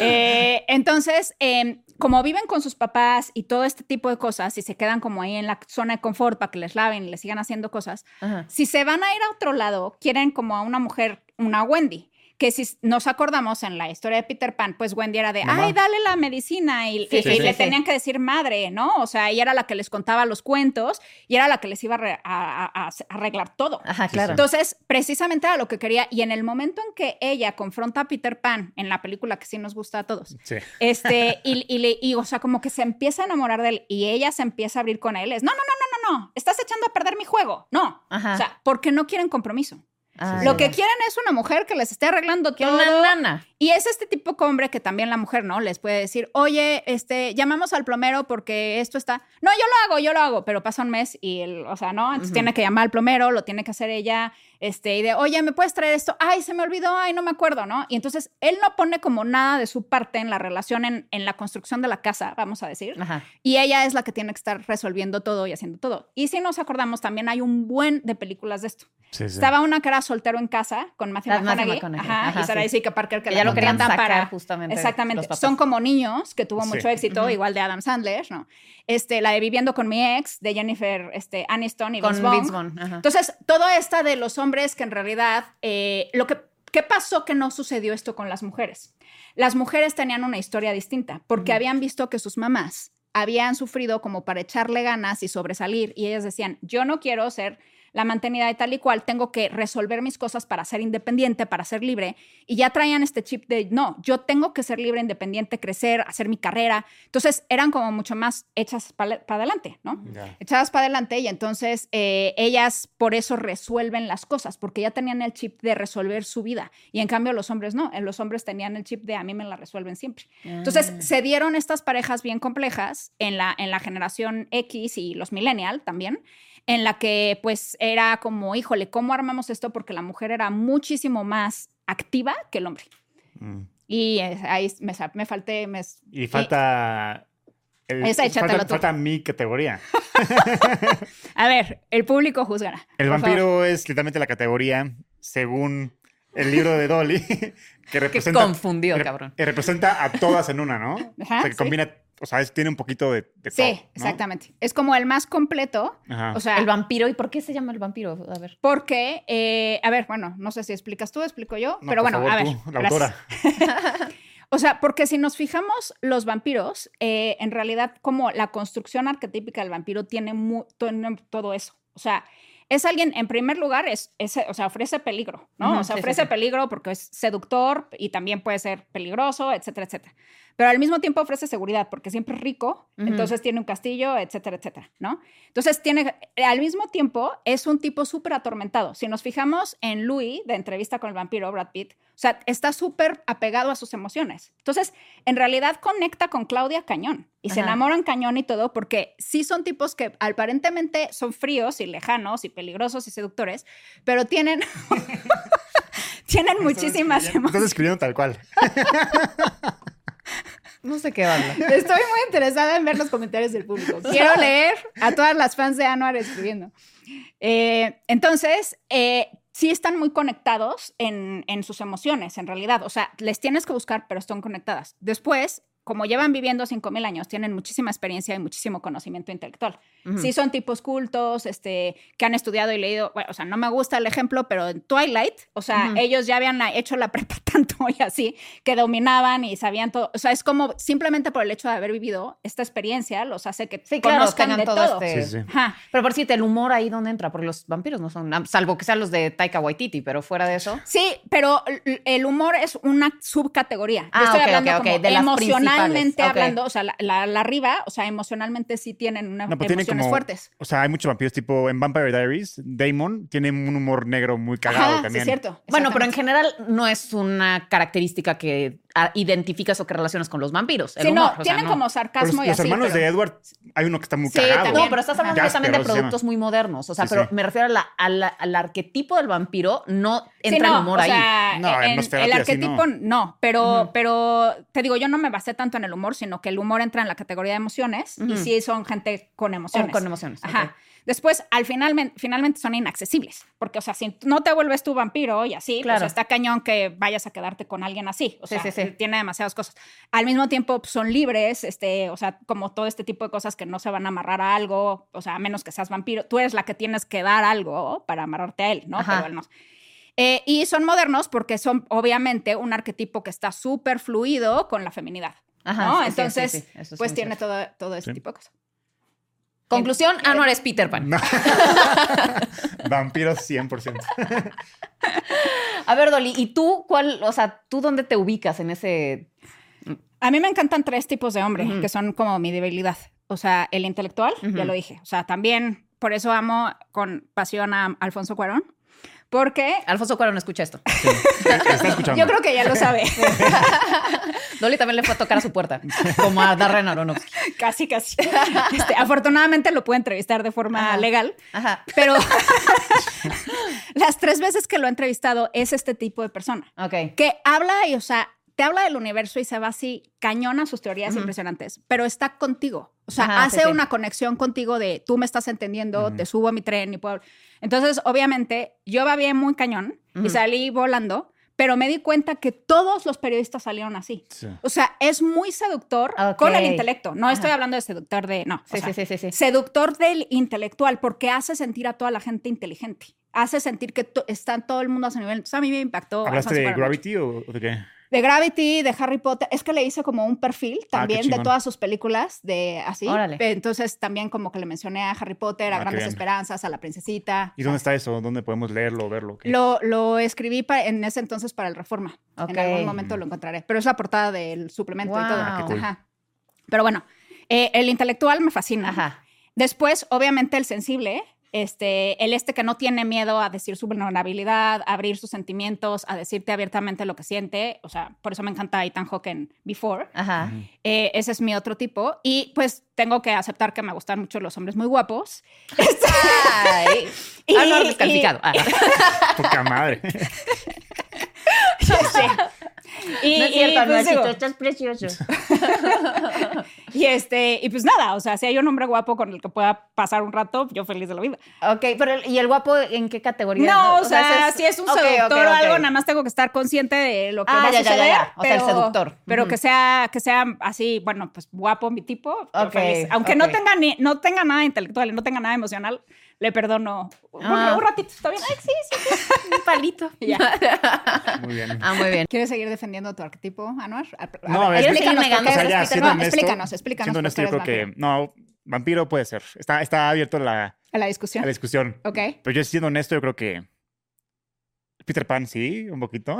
Eh, entonces, eh, como viven con sus papás y todo este tipo de cosas y se quedan como ahí en la zona de confort para que les laven y les sigan haciendo cosas, Ajá. si se van a ir a otro lado, quieren como a una mujer, una Wendy. Que si nos acordamos en la historia de Peter Pan, pues Wendy era de, Mamá. ay, dale la medicina. Y, Sí, y- sí, y sí, le tenían que decir madre, ¿no? O sea, ella era la que les contaba los cuentos y era la que les iba a, re- a- a- a arreglar todo. Ajá, claro. Entonces, precisamente era lo que quería. Y en el momento en que ella confronta a Peter Pan en la película que sí nos gusta a todos, Sí. este, y, y, le- y, o sea, como que se empieza a enamorar de él y ella se empieza a abrir con él, es, no, no, no, no, no, no, estás echando a perder mi juego. No. Ajá. O sea, porque no quieren compromiso. Ah, Lo que quieren es una mujer que les esté arreglando Que todo. una nana. Y es este tipo de hombre que también la mujer, ¿no? Les puede decir, oye, este, llamamos al plomero porque esto está. No, yo lo hago, yo lo hago, pero pasa un mes y él, o sea, ¿no? Entonces tiene que llamar al plomero, lo tiene que hacer ella, este, y de, oye, ¿me puedes traer esto? Ay, se me olvidó, ay, no me acuerdo, ¿no? Y entonces él no pone como nada de su parte en la relación, en, en la construcción de la casa, vamos a decir. Ajá. Y ella es la que tiene que estar resolviendo todo y haciendo todo. Y si nos acordamos, también hay un buen de películas de esto. Sí, sí. Estaba una que era soltero en casa con Matthew Matthew McConaughey, McConaughey, ajá, ajá, y Sarah sí. Parker que, la lo querían sacar para justamente. Exactamente. Son como niños que tuvo Sí. mucho éxito, igual de Adam Sandler, ¿no? Este, la de Viviendo con mi ex, de Jennifer este, Aniston y Con Vince Vaughn. Vince Vaughn. Ajá. Entonces, todo esta de los hombres que en realidad, eh, lo que, ¿qué pasó que no sucedió esto con las mujeres? Las mujeres tenían una historia distinta porque habían visto que sus mamás habían sufrido como para echarle ganas y sobresalir y ellas decían, yo no quiero ser la mantenida de tal y cual, tengo que resolver mis cosas para ser independiente, para ser libre. Y ya traían este chip de, no, yo tengo que ser libre, independiente, crecer, hacer mi carrera. Entonces eran como mucho más hechas para adelante, ¿no? Echadas para adelante y entonces eh, ellas por eso resuelven las cosas, porque ya tenían el chip de resolver su vida y en cambio los hombres no, Eh, los hombres tenían el chip de a mí me la resuelven siempre. Entonces Ah. se dieron estas parejas bien complejas en la, en la generación X y los millennial también, en la que pues era como, híjole, ¿cómo armamos esto? Porque la mujer era muchísimo más activa que el hombre. Mm. Y eh, ahí me, me falté, me, Y falta. el- Esa falta, mi categoría. a ver, el público juzgará. El vampiro favor. es literalmente la categoría, según el libro de Dolly, que Qué representa, confundido, re- cabrón. que representa a todas en una, ¿no? Ajá, o sea, que sí. combina, o sea, es- tiene un poquito de, de Sí, todo, ¿no? exactamente. Es como el más completo. Ajá. O sea, El vampiro. ¿Y por qué se llama el vampiro? A ver. porque, eh, a ver, bueno, no sé si explicas tú, explico yo, No, pero por bueno, favor, a ver. tú, la autora. O sea, porque si nos fijamos, los vampiros, eh, en realidad, como la construcción arquetípica del vampiro tiene, mu- tiene todo eso. O sea, es alguien, en primer lugar, es, es- o sea, ofrece peligro, ¿no? Ujú, o sea, sí, sí, ofrece sí. peligro porque es seductor y también puede ser peligroso, etcétera, etcétera. Pero al mismo tiempo ofrece seguridad porque siempre es rico, entonces tiene un castillo, etcétera, etcétera, ¿no? Entonces tiene, al mismo tiempo, es un tipo súper atormentado. Si nos fijamos en Louis, de entrevista con el vampiro, Brad Pitt, o sea, está súper apegado a sus emociones. Entonces, en realidad conecta con Claudia cañón y se enamoran cañón y todo, porque sí son tipos que aparentemente son fríos y lejanos y peligrosos y seductores, pero tienen, tienen muchísimas Estás emociones. escribiendo tal cual. No sé qué habla. Estoy muy interesada en ver los comentarios del público. Quiero leer a todas las fans de Anuar escribiendo. Eh, entonces, eh, sí están muy conectados en, en sus emociones, en realidad. O sea, les tienes que buscar, pero están conectadas. Después, como llevan viviendo 5.000 años, tienen muchísima experiencia y muchísimo conocimiento intelectual. Ujú. Sí son tipos cultos, este, que han estudiado y leído, bueno, o sea, no me gusta el ejemplo, pero en Twilight, o sea, ellos ya habían hecho la prepa tanto y así, que dominaban y sabían todo. O sea, es como simplemente por el hecho de haber vivido esta experiencia los hace que Sí, claro, conozcan de todo, todo. este. Sí, sí. Ajá. Pero por cierto, el humor ahí dónde entra, porque los vampiros no son, salvo que sean los de Taika Waititi, pero fuera de eso. Sí, pero el humor es una subcategoría. Yo Ah, estoy ok, hablando ok, ok, como de las emocionalmente hablando, o sea, la, la- la arriba, o sea, emocionalmente sí tienen una, No, pues tiene emociones como. fuertes. O sea, hay muchos vampiros, tipo en Vampire Diaries, Damon tiene un humor negro muy cagado Ajá, sí, también. es cierto. Bueno, pero en general no es una característica que identificas o que relacionas con los vampiros. El Sí, humor, no, o sea, tienen no. como Los, sarcasmo y los así. hermanos pero- de Edward, hay uno que está muy Sí, cagado. también. No, pero estás hablando Jasper, directamente de productos muy modernos. O sea, Sí, pero sí. me refiero a la- a la- al arquetipo del vampiro, no Sí, entra no, el humor o ahí. sea, No, en- el y arquetipo no. no, pero, Ujú. pero te digo, yo no me basé tanto en el humor, sino que el humor entra en la categoría de emociones y Ujú. sí son gente con emociones. O con emociones. Ajá. ok. Después, al final, finalmente son inaccesibles, porque, o sea, si no te vuelves tu vampiro y así, Claro. pues está cañón que vayas a quedarte con alguien así. O Sí, sea, sí, sí. tiene demasiadas cosas. Al mismo tiempo, pues, son libres, este, o sea, como todo este tipo de cosas que no se van a amarrar a algo, o sea, a menos que seas vampiro. Tú eres la que tienes que dar algo para amarrarte a él, ¿no? Ajá. Pero él no. Eh, y son modernos porque son, obviamente, un arquetipo que está súper fluido con la feminidad. Ajá, ¿no? sí, sí, Entonces, sí, sí, eso es pues tiene cierto. todo, todo ese Sí. tipo de cosas. Conclusión, Anuar es Peter Pan. No. Vampiros 100%. A ver, Dolly, ¿y tú cuál, o sea, tú dónde te ubicas en ese... A mí me encantan tres tipos de hombre, Ujú. que son como mi debilidad. O sea, el intelectual, ya lo dije. O sea, también por eso amo con pasión a Alfonso Cuarón. Porque Alfonso Cuarón escucha esto. Está escuchando. yo creo que ya lo sabe. Dolly también le fue a tocar a su puerta, como a Darren Aronofsky. casi, casi. Este, afortunadamente lo pude entrevistar de forma Ajá. legal. Ajá. Pero las tres veces que lo he entrevistado es este tipo de persona. Ok. que habla y, o sea, te habla del universo y se va así cañón a sus teorías impresionantes, pero está contigo. O sea, Ajá, hace sí, sí. una conexión contigo de tú me estás entendiendo, te subo a mi tren y puedo. Entonces, obviamente, yo va bien muy cañón y salí volando, pero me di cuenta que todos los periodistas salieron así. Sí. O sea, es muy seductor con el intelecto. No estoy hablando de seductor de. No. o sea. Seductor del intelectual, porque hace sentir a toda la gente inteligente. Hace sentir que to- está todo el mundo a su nivel. Entonces, a mí me impactó. ¿Hablaste de. Gravity o de qué? De Gravity, de Harry Potter. Es que le hice como un perfil también de todas sus películas, de así. Órale. Entonces también como que le mencioné a Harry Potter, a Ah, Grandes bien. Esperanzas, a La Princesita. ¿Y dónde está eso? ¿Dónde podemos leerlo o verlo? ¿Qué? Lo, lo escribí pa- en ese entonces para el Reforma. Ok. En algún momento lo encontraré. Pero es la portada del suplemento y todo. Ah, cool. Ajá. Pero bueno, eh, el intelectual me fascina. Ajá. Después, obviamente, el sensible, este, el este que no tiene miedo a decir su vulnerabilidad, a abrir sus sentimientos, a decirte abiertamente lo que siente. O sea, por eso me encanta Ethan Hawke en Before. Ajá. Eh, ese es mi otro tipo. Y pues tengo que aceptar que me gustan mucho los hombres muy guapos. Ay. Y- Anuar descalificado. Ah. Poca madre. Sí. Y, No es y, cierto, pues, Anuarcito, digo, estás precioso. y este, y pues nada, o sea, si hay un hombre guapo con el que pueda pasar un rato, yo feliz de la vida. Ok, pero ¿y el guapo en qué categoría? No, o sea, si es un seductor o algo, nada más tengo que estar consciente de lo que Ah, va a ya, ya, ya. O sea, el pero- seductor. Pero que sea, que sea así, bueno, pues guapo mi tipo. yo Ok, feliz. Aunque no tenga ni, no tenga nada intelectual y no tenga nada emocional, le perdono. Un, Ah. un ratito, está bien. Ay, sí, sí. Un palito. Ya. Muy bien. Ah, muy bien. ¿Quieres seguir defendiendo tu arquetipo, Anuar? A- a No, ver, es que- explícanos O sea, ya, Peter- siendo no, honesto, explícanos, explícanos. siendo honesto, yo creo que no, vampiro puede ser. Está, está abierto la, A la discusión. la discusión. Ok. Pero yo siendo honesto, yo creo que Peter Pan sí, un poquito.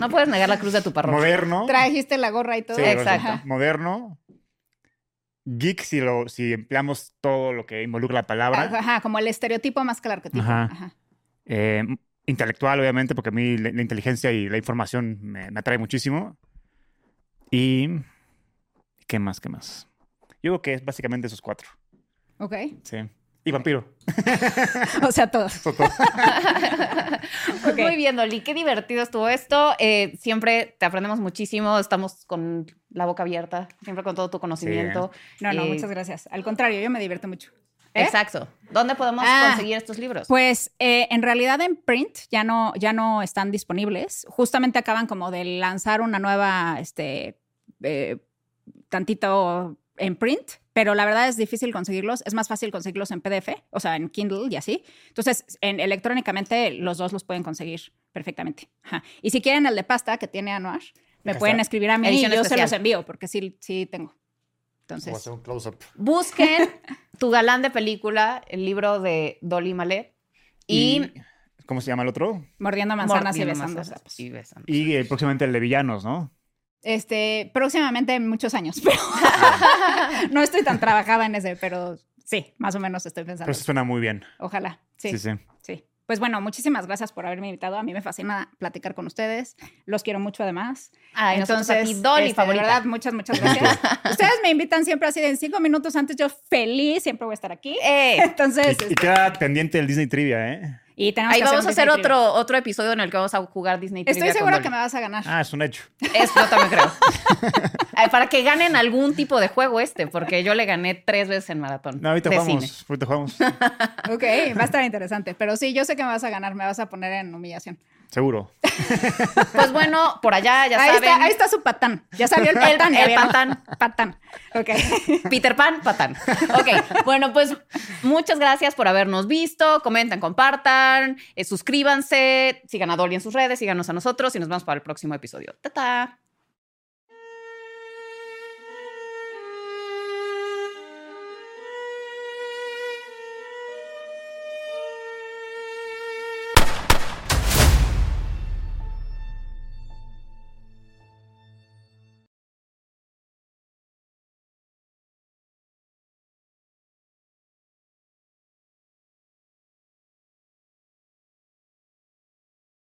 No puedes negar la cruz de tu parroquia. Moderno. Trajiste la gorra y todo. Sí, Exacto. Moderno. Geek si, lo, si empleamos todo lo que involucra la palabra. Ajá, como el estereotipo más que el arquetipo. Ajá. Ajá. Eh, intelectual, obviamente, porque a mí la, la inteligencia y la información me, me atrae muchísimo. Y... ¿Qué más? ¿Qué más? Yo creo que es básicamente esos cuatro. Ok. Sí. Y vampiro. O sea, todos. Eso todo. Ok. Muy bien, Dolly. Qué divertido estuvo esto. Eh, siempre te aprendemos muchísimo. Estamos con la boca abierta, siempre con todo tu conocimiento. No, no, Eh, muchas gracias. Al contrario, yo me divierto mucho. ¿Eh? Exacto. ¿Dónde podemos Ah. conseguir estos libros? Pues eh, en realidad en print ya no, ya no están disponibles. Justamente acaban como de lanzar una nueva, este, eh, tantito en print, pero la verdad es difícil conseguirlos. Es más fácil conseguirlos en PDF, o sea, en Kindle y así. Entonces, en, electrónicamente los dos los pueden conseguir perfectamente. Ajá. Y si quieren el de pasta que tiene Anuar, me Acá pueden está. escribir a mí y Edición yo se especial. los envío, porque sí, sí tengo. Voy a Entonces, hacer un close-up. Busquen Tu galán de película, el libro de Dolly Malet. Y, ¿Cómo se llama el otro? mordiendo manzanas y Mordiendo besando manzanas sapos. y besando. Y eh, próximamente el de villanos, ¿no? Este, próximamente en muchos años, pero no estoy tan trabajada en ese, pero sí, más o menos estoy pensando. Pero eso suena muy bien. Ojalá, sí, Sí, sí. sí. pues bueno, muchísimas gracias por haberme invitado. A mí me fascina platicar con ustedes. Los quiero mucho además. Ay, nosotros a Entonces, ti, Dolly, este, favorita. De verdad, muchas, muchas gracias. ustedes me invitan siempre así de en cinco minutos antes. Yo feliz, siempre voy a estar aquí. Eh, Entonces, Y, y queda pendiente el Disney Trivia, ¿eh? Y tenemos ahí que vamos a hacer Trivia. otro, otro episodio en el que vamos a jugar Disney Estoy Trivia segura que me vas a ganar. Ah, es un hecho. Eso yo también creo. Ay, Para que ganen algún tipo de juego este, porque yo le gané tres veces en maratón. No, ahorita jugamos. cine. Ahorita jugamos. Ok, va a estar interesante. Pero sí, yo sé que me vas a ganar. Me vas a poner en humillación. Seguro. Pues bueno, por allá ya ahí, saben. está, ahí está su patán. Ya salió el El- patán. el patán. Patán. Ok. Peter Pan, patán. Ok, bueno, pues muchas gracias por habernos visto. Comenten, compartan, eh, suscríbanse, sigan a Dolly en sus redes, síganos a nosotros y nos vemos para el próximo episodio. ¡Tata!